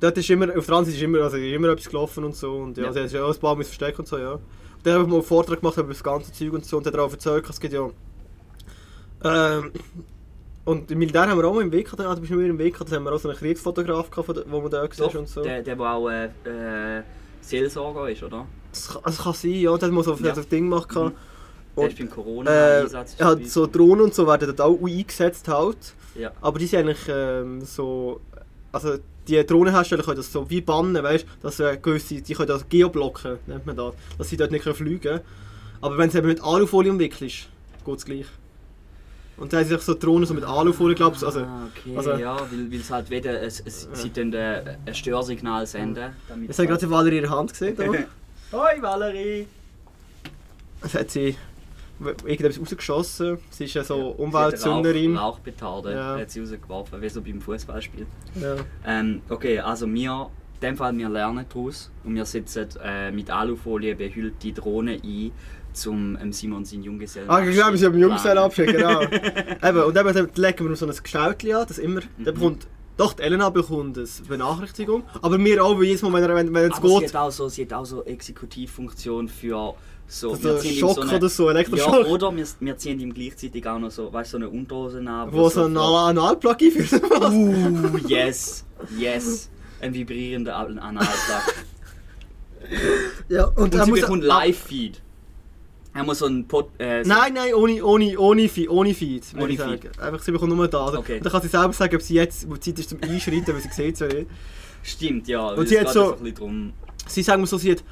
S2: dort ist immer, auf der anderen Seite ist immer, also immer etwas gelaufen und so und ja,
S1: Ja.
S2: also, es ist ja auch ein paar müssen verstecken und so, ja. Und dann habe ich mal einen Vortrag gemacht über das ganze Zeug und so und hat auch erzählt, es gibt ja ähm, und im Militär haben wir auch mal im Weg gehabt, ah, du bist nicht mehr im Weg gehabt, da haben wir auch so einen Kriegsfotograf gehabt, der- wo man da gesehen und so.
S1: der, der, der auch äh, äh, Seelsorger ist, oder?
S2: Das kann, das kann sein, ja, der hat mal so
S1: Ja.
S2: so ein Ding gemacht.
S1: Mhm. Der
S2: Und,
S1: ist beim
S2: Äh,
S1: Corona-Einsatz.
S2: ja, so Drohnen und so werden dort auch eingesetzt halt.
S1: Ja.
S2: Aber die sind eigentlich ähm, so. Also die Drohnenhersteller können das so wie bannen, weißt dass äh, gewisse, die können das geoblocken, nennt man das. Dass sie dort nicht können fliegen können. Aber wenn du eben mit Alufolie umwickelst, geht es gleich. Und da haben sich so Drohnen so mit Alufolie, glaubst du, also.
S1: ah, okay,
S2: also-
S1: ja, weil, es halt wieder, es, es, sie tun äh, ein Störsignal senden. damit
S2: Jetzt habe ich gerade Valerie ihre Hand gesehen.
S1: Hoi Valerie!
S2: Es hat sie irgendetwas rausgeschossen. Sie ist ja so
S1: Sie hat
S2: Umweltsünderin.
S1: Rauch, Rauchbetarde
S2: Ja.
S1: hat sie rausgeworfen, wie so beim Fußballspiel.
S2: Ja.
S1: Ähm, okay, also wir, in dem Fall, wir lernen daraus und wir setzen äh, mit Alufolie behüllte Drohne ein, um ähm, Simon seinen Junggesellen
S2: Ah, genau, wir sind am Junggesellen abschicken, genau.
S1: Mhm.
S2: eben, und eben dann legen wir so ein Gestaltchen an, das immer, der bekommt, doch, die Elena bekommt eine Benachrichtigung, aber wir auch, weil jedes Mal, wenn, wenn, wenn es
S1: Aber sie
S2: geht,
S1: hat, auch so, sie hat auch so Exekutivfunktion für so...
S2: Also
S1: wir
S2: Schock
S1: eine-
S2: oder so,
S1: Ja,
S2: Elektroschock.
S1: oder wir, wir ziehen ihm gleichzeitig auch noch so, weißt, so eine Unterhose an.
S2: wo so ein Anal- Analplug einführt.
S1: Uh, yes, yes. Ein vibrierender An- Analplug.
S2: ja, und,
S1: Und
S2: er
S1: sie
S2: muss-
S1: bekommt Live-Feed. Er muss so ein Pod... Äh, so
S2: Nein, nein, ohne, ohne, ohne, Feed, ohne Feed,
S1: Ohne Feed.
S2: Einfach, sie bekommt nur das.
S1: Okay.
S2: Dann kann sie selber sagen, ob sie jetzt, wo die Zeit ist zum Einschreiten, weil sie sieht es ja nicht.
S1: Stimmt, ja.
S2: Und sie hat so-
S1: drum...
S2: Sie sagen mir so, sie hat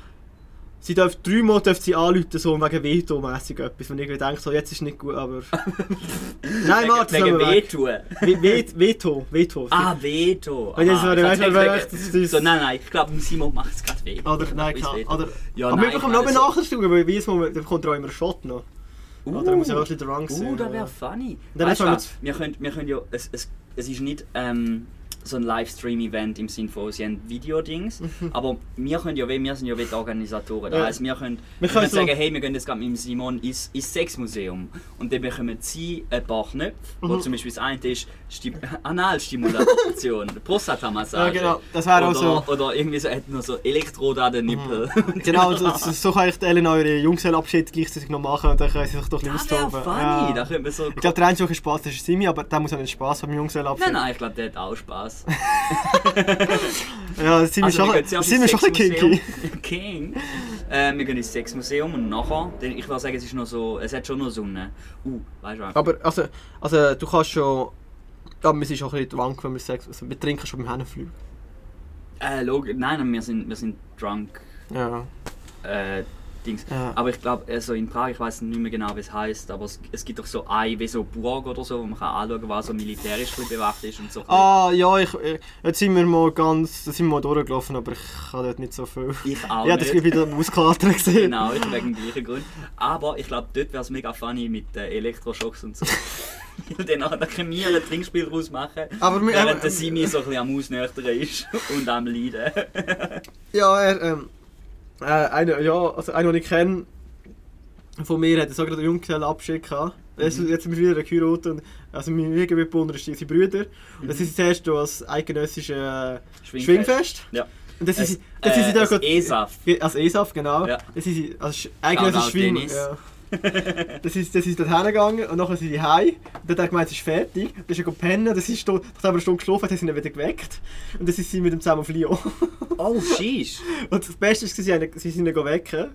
S2: sie darf dreimal darf sie anrufen, so wegen Veto-mässig etwas. Wenn ich denke, so, jetzt ist nicht gut, aber... Nein, warte,
S1: Wegen
S2: We- Veto, Veto.
S1: Ah, Veto.
S2: Wenn jetzt
S1: ich
S2: weißt du, das ist-
S1: so, nein, nein, ich glaube, Simon macht es gerade weh.
S2: Oder, nein, klar.
S1: Veto.
S2: Oder,
S1: Ja,
S2: aber
S1: nein,
S2: wir bekommen
S1: ich
S2: noch eine
S1: meine,
S2: Nachricht, weil wie es da kommt auch immer ein Shot noch.
S1: Uh,
S2: Oder muss ja wirklich der Rang sein.
S1: Uh, das wäre funny.
S2: Dann
S1: Weißt du? Wir können, wir können ja, es, es, es ist nicht ähm, so ein Livestream-Event im Sinne von, sie haben Videodings, aber wir können ja, wir sind ja wie die Organisatoren. Das
S2: Ja.
S1: heisst, wir können,
S2: Wir können
S1: können
S2: so-
S1: sagen, hey, wir gehen jetzt gerade mit dem Simon ins, ins Sexmuseum und dann bekommen sie ein paar Knöpfe, wo
S2: Mhm.
S1: zum Beispiel das eine ist Stim Analstimulation, Prostata-Massage.
S2: Ja, genau. Das wäre auch
S1: oder,
S2: so.
S1: Oder irgendwie so, hat noch so Elektrode an den Nippel.
S2: Genau, so, so, kann ich Ellen eure Jungselabschied gleichzeitig noch machen und dann können sie sich doch ein bisschen
S1: Das wäre
S2: austoben.
S1: funny,
S2: Ja.
S1: da könnte man so...
S2: Ich glaube, der einzige Spaß ist Simi, aber der muss auch nicht Spaß beim Jungselabschied.
S1: Nein, nein, ich glaube, der hat auch Spaß.
S2: Ja, Simi ist
S1: Also,
S2: schon,
S1: ins
S2: schon kinky.
S1: King. Äh, wir gehen ins Sexmuseum und nachher, ich würde sagen, es ist noch so, es hat schon noch Sonne. Uh, weißt du was?
S2: Aber also, also du kannst schon... Aber wir sind schon ein bisschen drunk, wenn wir Sex... Also, wir trinken schon beim Hennenflug.
S1: Äh, log nein, nein, wir sind, wir sind drunk.
S2: Ja.
S1: Äh, Dings.
S2: Ja.
S1: Aber ich glaube, also in Prag, ich weiß nicht mehr genau, wie es heißt, aber es, es gibt doch so ein, wie so Burg oder so, wo man kann anschauen kann, was so militärisch bewacht ist und so.
S2: Ah, ja, ich, ich- jetzt sind wir mal ganz... Sind wir mal durchgelaufen, aber ich habe dort nicht so viel...
S1: Ich auch
S2: Ja, das gibt wieder Muskelater gesehen.
S1: Genau, ich wegen dem gleichen Grund. Aber ich glaube, dort wäre es mega funny mit äh, Elektroschocks und so. und dann nachher können wir ein Trinkspiel draus machen,
S2: Aber wir-
S1: während
S2: aber-
S1: der Simi so ein bisschen am Ausnüchtern ist und am Leiden.
S2: Ja, er, ähm, äh, einer, ja, also einer, den ich kenne, von mir hat so gerade einen Junggesellenabschied gehabt. Jetzt, jetzt sind wir wieder geheiratet und also mein Liegemitbewohner ist seine Brüder. Und das ist zuerst als eidgenössische äh,
S1: Schwingfest.
S2: Schwingfest.
S1: Ja.
S2: Und das ist, das ist
S1: äh,
S2: da
S1: das
S2: gerade-
S1: ESAF.
S2: Als ESAF, genau.
S1: Ja.
S2: Das ist als Sch- eidgenössisches
S1: Shoutout,
S2: Schwing.
S1: Dennis.
S2: Ja. das ist, das ist dort hingegangen und nachher sind sie heim. Und dann hat er gemeint, es ist fertig. Dann ist er gepennt, das ist nachdem er eine Stunde geschlafen hat, haben sie ihn wieder geweckt. Und dann sind sie mit ihm zusammen auf Lyon.
S1: Oh, sheesh.
S2: Und das Beste war, sie, sie sind ihn wecken.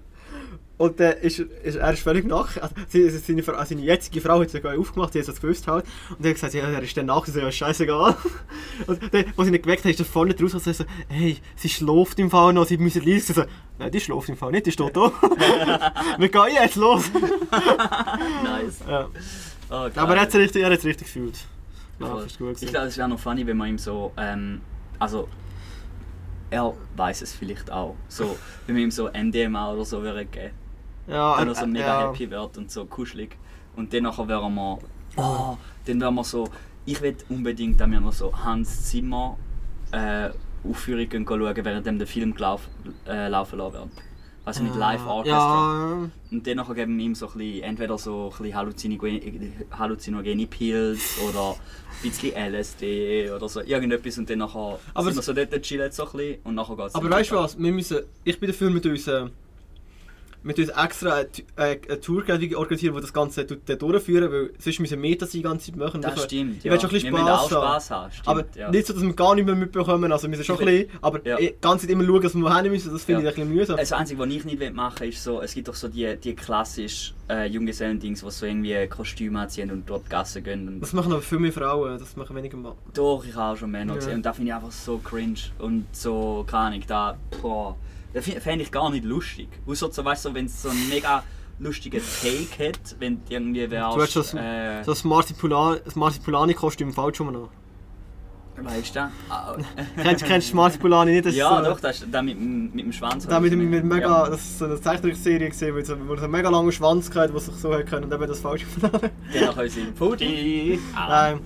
S2: Und dann ist, ist, er ist völlig nach. Also, sie- seine, Frau- seine jetzige Frau hat sogar aufgemacht, die hat es gewusst halt. Und er hat gesagt, ja, er ist dann nach, so, ja, scheißegal. Und dann, als sie ihn geweckt hat, ist er vorne draus und so, hey, sie schläft im Fall noch, sie müssen leise. So, nein, die schläft im Fall nicht, die steht da. Wir gehen jetzt, los.
S1: Nice.
S2: Ja.
S1: Oh.
S2: Aber er hat es richtig, er hat's richtig gefühlt. Ja, das ist
S1: ich glaube, es wäre noch funny, wenn man ihm so, ähm, also, er weiß es vielleicht auch, so, wenn wir ihm so NDMA oder so würde geben.
S2: Ja,
S1: Wenn er so mega
S2: ja.
S1: happy wird und so kuschelig. Und dann nachher wären wir, oh, dann wären wir so, ich will unbedingt, dass wir noch so Hans Zimmer äh, Aufführungen schauen, während der Film gelauf, äh, laufen lassen wird. Also mit Live Orchestra.
S2: Ja,
S1: Und dann nachher geben wir ihm so ein bisschen, entweder so ein bisschen halluzinogene, halluzinogene Pills oder ein bisschen LSD oder so, irgendetwas und dann nachher
S2: Aber
S1: sind wir so dort chillen so ein bisschen und nachher geht's
S2: Aber weißt du was? Wir müssen, ich bin dafür mit uns, mit uns extra eine, äh, eine Tourguide organisieren, die das Ganze durchführen, weil sonst müssen wir das die ganze Zeit machen.
S1: Das
S2: Ich-
S1: stimmt,
S2: Ich
S1: ja.
S2: will schon ein bisschen
S1: wir müssen auch
S2: Spaß haben.
S1: Stimmt,
S2: Aber
S1: ja.
S2: nicht so, dass wir gar nicht mehr mitbekommen, also wir müssen schon ein bisschen, aber
S1: ja.
S2: die ganze Zeit immer schauen, dass wir hin müssen, das finde
S1: Ja.
S2: ich ein bisschen mühsam.
S1: Das Einzige, was ich nicht machen will, ist so, es gibt doch so die, die klassischen äh, Junggesellen-Dings, die so irgendwie Kostüme anziehen und dort Gassen gehen.
S2: Das machen aber viel mehr Frauen, das machen weniger Männer.
S1: Doch, ich habe auch schon Männer gesehen und da finde ich einfach so cringe und so, keine Ahnung, da, boah, das fände ich gar nicht lustig. Außer so, weißt du, wenn es so einen mega lustigen Take hat, wenn du irgendwie wärst,
S2: Du hast das,
S1: äh,
S2: das Marsipulani- das Marsipulani-Kostüm falsch rum noch.
S1: weißt du? Ah,
S2: Kennst, kennst du Marsipulani nicht? Das
S1: ja,
S2: so,
S1: doch, das ist der mit, dem- mit dem Schwanz.
S2: Da mit, mit, mega,
S1: Ja,
S2: das ist so eine Zeichentrickserie gesehen, wo so, wo so einen mega langen Schwanz hatte, der sich so hat können und eben das falsch
S1: Dann können sie Pudi.
S2: Nein.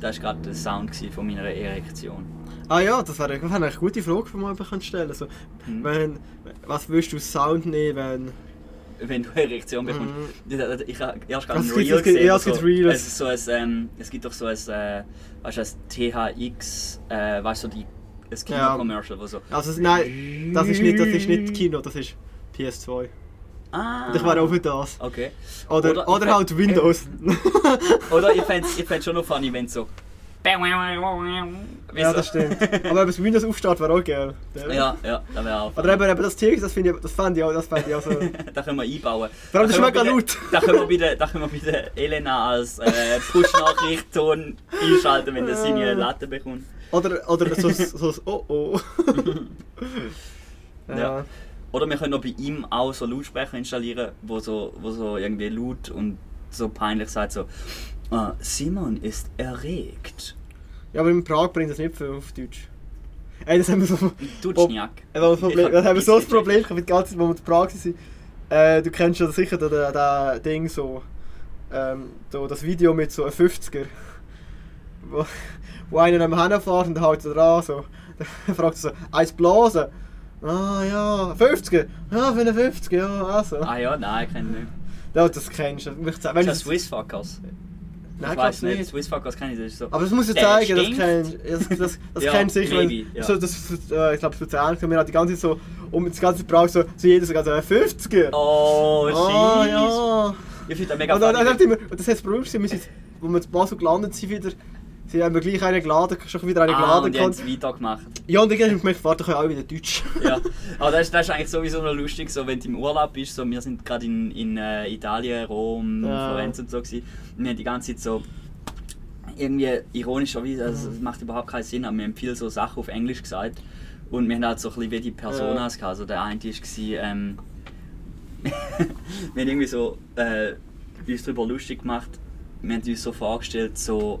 S1: Das war gerade der Sound von meiner Erektion.
S2: Ah ja, das wäre wär eine gute Frage, die man eben stellen. Also,
S1: Mhm.
S2: wenn, was würdest du Sound nehmen, wenn...
S1: Wenn du eine Erektion bekommst. Ich, ich habe erst gerade ein
S2: Es gibt-
S1: Reel gesehen.
S2: ja, es gibt
S1: so,
S2: Reels.
S1: Es, so ein, ähm, es gibt doch so ein, äh, weißt du, ein THX, äh, weißt du, die, ein
S2: Ja.
S1: Kino-Commercial, wo so.
S2: Also, nein, das ist nicht, das ist nicht Kino, das ist PS2.
S1: Ah!
S2: Ich wäre auch für das.
S1: Okay.
S2: Oder,
S1: Oder
S2: oder, halt Windows.
S1: Oder ich fände es schon noch funny, wenn es so.
S2: Ja, das stimmt. Aber wenn es Windows aufsteht, wäre auch geil.
S1: Ja, ja, das wäre auch.
S2: Oder eben, eben das Tier, das finde ich, das fand ich auch, das fand ich auch so...
S1: da können wir einbauen.
S2: Vor allem, das ist mega laut.
S1: Da können wir bei der, da können wir bei der Elena als äh, Push-Nachricht-Ton einschalten, wenn der seine Latte bekommt.
S2: Oder, oder so, so, so oh oh. ja.
S1: Ja. Oder wir können noch bei ihm auch so Lautsprecher installieren, wo so, wo so irgendwie laut und so peinlich sagt so ah, Simon ist erregt.
S2: Ja, aber in Prag bringt das nicht viel auf Deutsch. Ey, das haben wir so...
S1: Dutschniak.
S2: Das, Problem, das haben wir so das Problem gehabt, mit der ganzen Zeit, wo wir in Prag waren. Äh, du kennst ja sicher das, das Ding so... Ähm, so das Video mit so einem 50er. Wo, wo einer am hinfährt und halt so dran so... Dann fragt er so, eins blasen? Ah ja, 50er? Ja, für eine 50er, ja, also.
S1: Ah ja, nein, ich kenne nicht.
S2: Ja, das kennst du. Wenn
S1: Ist
S2: ich,
S1: das Swissfuckers?
S2: Nein,
S1: ich weiß nicht.
S2: nicht.
S1: Swissfuckers kenne ich, das ist so.
S2: Aber das muss ich
S1: Der
S2: zeigen, das kennst das, das, das
S1: Ja,
S2: kennst du sicher. wenn-
S1: maybe, ja.
S2: so, das, äh, ich glaube, es wird ernst genommen. Wir haben die ganze Zeit so, um das ganze Prag so, zu jedem so, also 50er.
S1: Oh, shit.
S2: Ah, ja.
S1: Ich finde das mega
S2: Und, dann, dann,
S1: funny.
S2: immer, und das hat das Problem, sind, wo wir in Basel gelandet sind wieder, sie haben wir gleich einen geladen, schon wieder einen
S1: Ah,
S2: geladen
S1: und die haben es weitergemacht.
S2: Ja, und haben wir gemerkt, warte, können auch wieder Deutsch.
S1: ja, aber das ist, das ist eigentlich sowieso noch lustig, so, wenn du im Urlaub bist. So, wir sind gerade in, in äh, Italien, Rom,
S2: Ja.
S1: Florenz und so. Gewesen, und wir haben die ganze Zeit so. Irgendwie ironischerweise, also es macht überhaupt keinen Sinn, aber wir haben viel so Sachen auf Englisch gesagt. Und wir haben halt so ein bisschen wie die Personas gehabt. Also der eine war, ähm, wir haben irgendwie so äh, uns darüber lustig gemacht. Wir haben uns so vorgestellt, so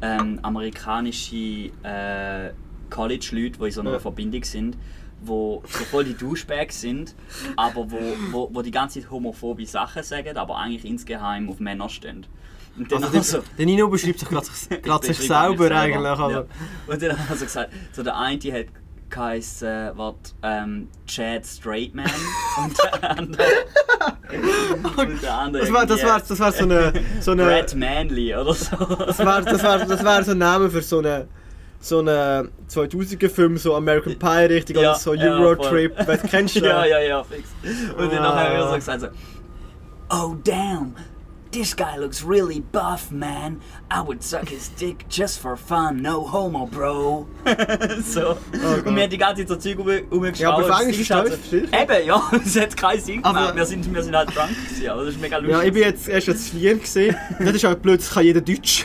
S1: ähm, amerikanische äh, College-Leute, die in so einer
S2: Ja.
S1: Verbindung sind, wo so voll die Douchebags sind, aber wo, wo, wo die ganze Zeit homophobe Sachen sagen, aber eigentlich insgeheim auf Männer stehen. Und dann
S2: Also,
S1: also,
S2: der, der Nino beschreibt sich gerade sich,
S1: mich
S2: selber eigentlich. Also.
S1: Ja. Und dann hat er gesagt, so der eine hat geheißen, Wort, ähm, Chad Straight Man und der andere, und der andere
S2: Das war, das war, das war so eine... So eine
S1: Brad Manley oder so.
S2: Das wäre das wär, das wär so ein Name für so einen so eine 2000er Film, so American Pie richtig,
S1: Ja,
S2: oder so
S1: ja,
S2: Eurotrip. Weißt, kennst du
S1: ja, ja, ja, fix. Und dann
S2: Ah.
S1: nachher hat er so gesagt so, Oh damn, this guy looks really buff, man. I would suck his dick just for fun, no homo, bro. so. und wir haben die ganze Zeit so Zeug um- umgeschaut.
S2: Ja, aber
S1: und
S2: Englisch
S1: es ist halt so- Eben, ja, es hat keinen Sinn
S2: Aber-
S1: gemacht. Wir sind, wir sind halt drunk gewesen, aber das ist mega lustig.
S2: Ja, ich bin jetzt erst jetzt Wien gesehen. Und das ist halt plötzlich kann jeder Deutsch.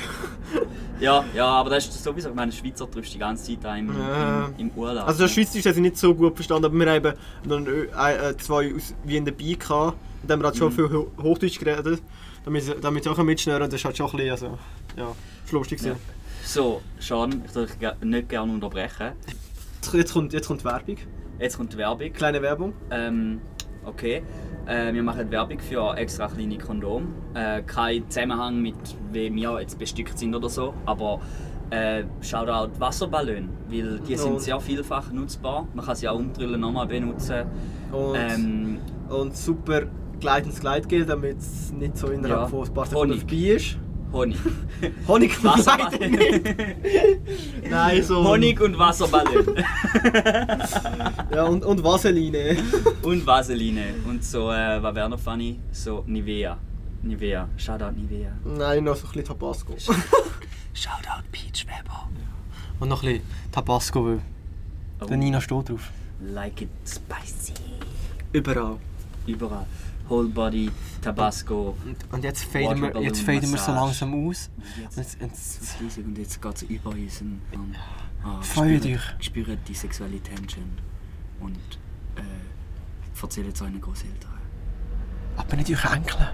S1: ja, ja, aber das ist sowieso, ich meine, Schweizer triffst die ganze Zeit da im,
S2: Ja.
S1: im, im Urlaub.
S2: Also der Schweizerdeutsch hat ich nicht so gut verstanden, aber wir haben Ö- äh, zwei aus Wien dabei gehabt. Und dann haben wir halt schon
S1: Mhm.
S2: viel Ho- Hochdeutsch geredet. Damit, damit sie auch mitschnüren das ist halt schon ein bisschen, also, ja, ist lustig
S1: ja. So, Sean, ich würde dich nicht gerne unterbrechen.
S2: Jetzt, kommt, jetzt kommt Werbung.
S1: Jetzt kommt Werbung.
S2: Kleine Werbung.
S1: Ähm, okay. Äh, wir machen Werbung für extra kleine Kondom. Äh, kein Zusammenhang mit wie wir jetzt bestückt sind oder so, aber äh, Shoutout Wasserballon, weil die sind
S2: Und-
S1: sehr vielfach nutzbar. Man kann sie auch umdrillen nochmal benutzen.
S2: Und,
S1: Ähm,
S2: und super gleitendes Gleitgel, damit es nicht so innerhalb
S1: Ja.
S2: von ein paar Sekunden
S1: Honig.
S2: vorbei ist.
S1: Honig.
S2: Honig
S1: Wasserballon.
S2: Nein, so.
S1: Honig und Wasserballon.
S2: Ja, und, und Vaseline.
S1: und Vaseline. Und so, äh, was wäre noch funny? So Nivea. Nivea. Shoutout Nivea.
S2: Nein, noch so ein bisschen Tabasco.
S1: Shoutout Peach Weber.
S2: Und noch ein bisschen Tabasco, weil
S1: Oh,
S2: der Nina steht drauf.
S1: Like it spicy.
S2: Überall.
S1: Überall. Whole Body, Tabasco.
S2: Und, und jetzt faden wir, jetzt faden wir so langsam aus.
S1: Und
S2: Und jetzt, jetzt,
S1: jetzt, und jetzt geht es über uns. Und, und, ah, spürt-
S2: euch.
S1: Spürt die sexuelle Tension. Und äh, erzählt es euren Großeltern.
S2: aber nicht euch Enkel.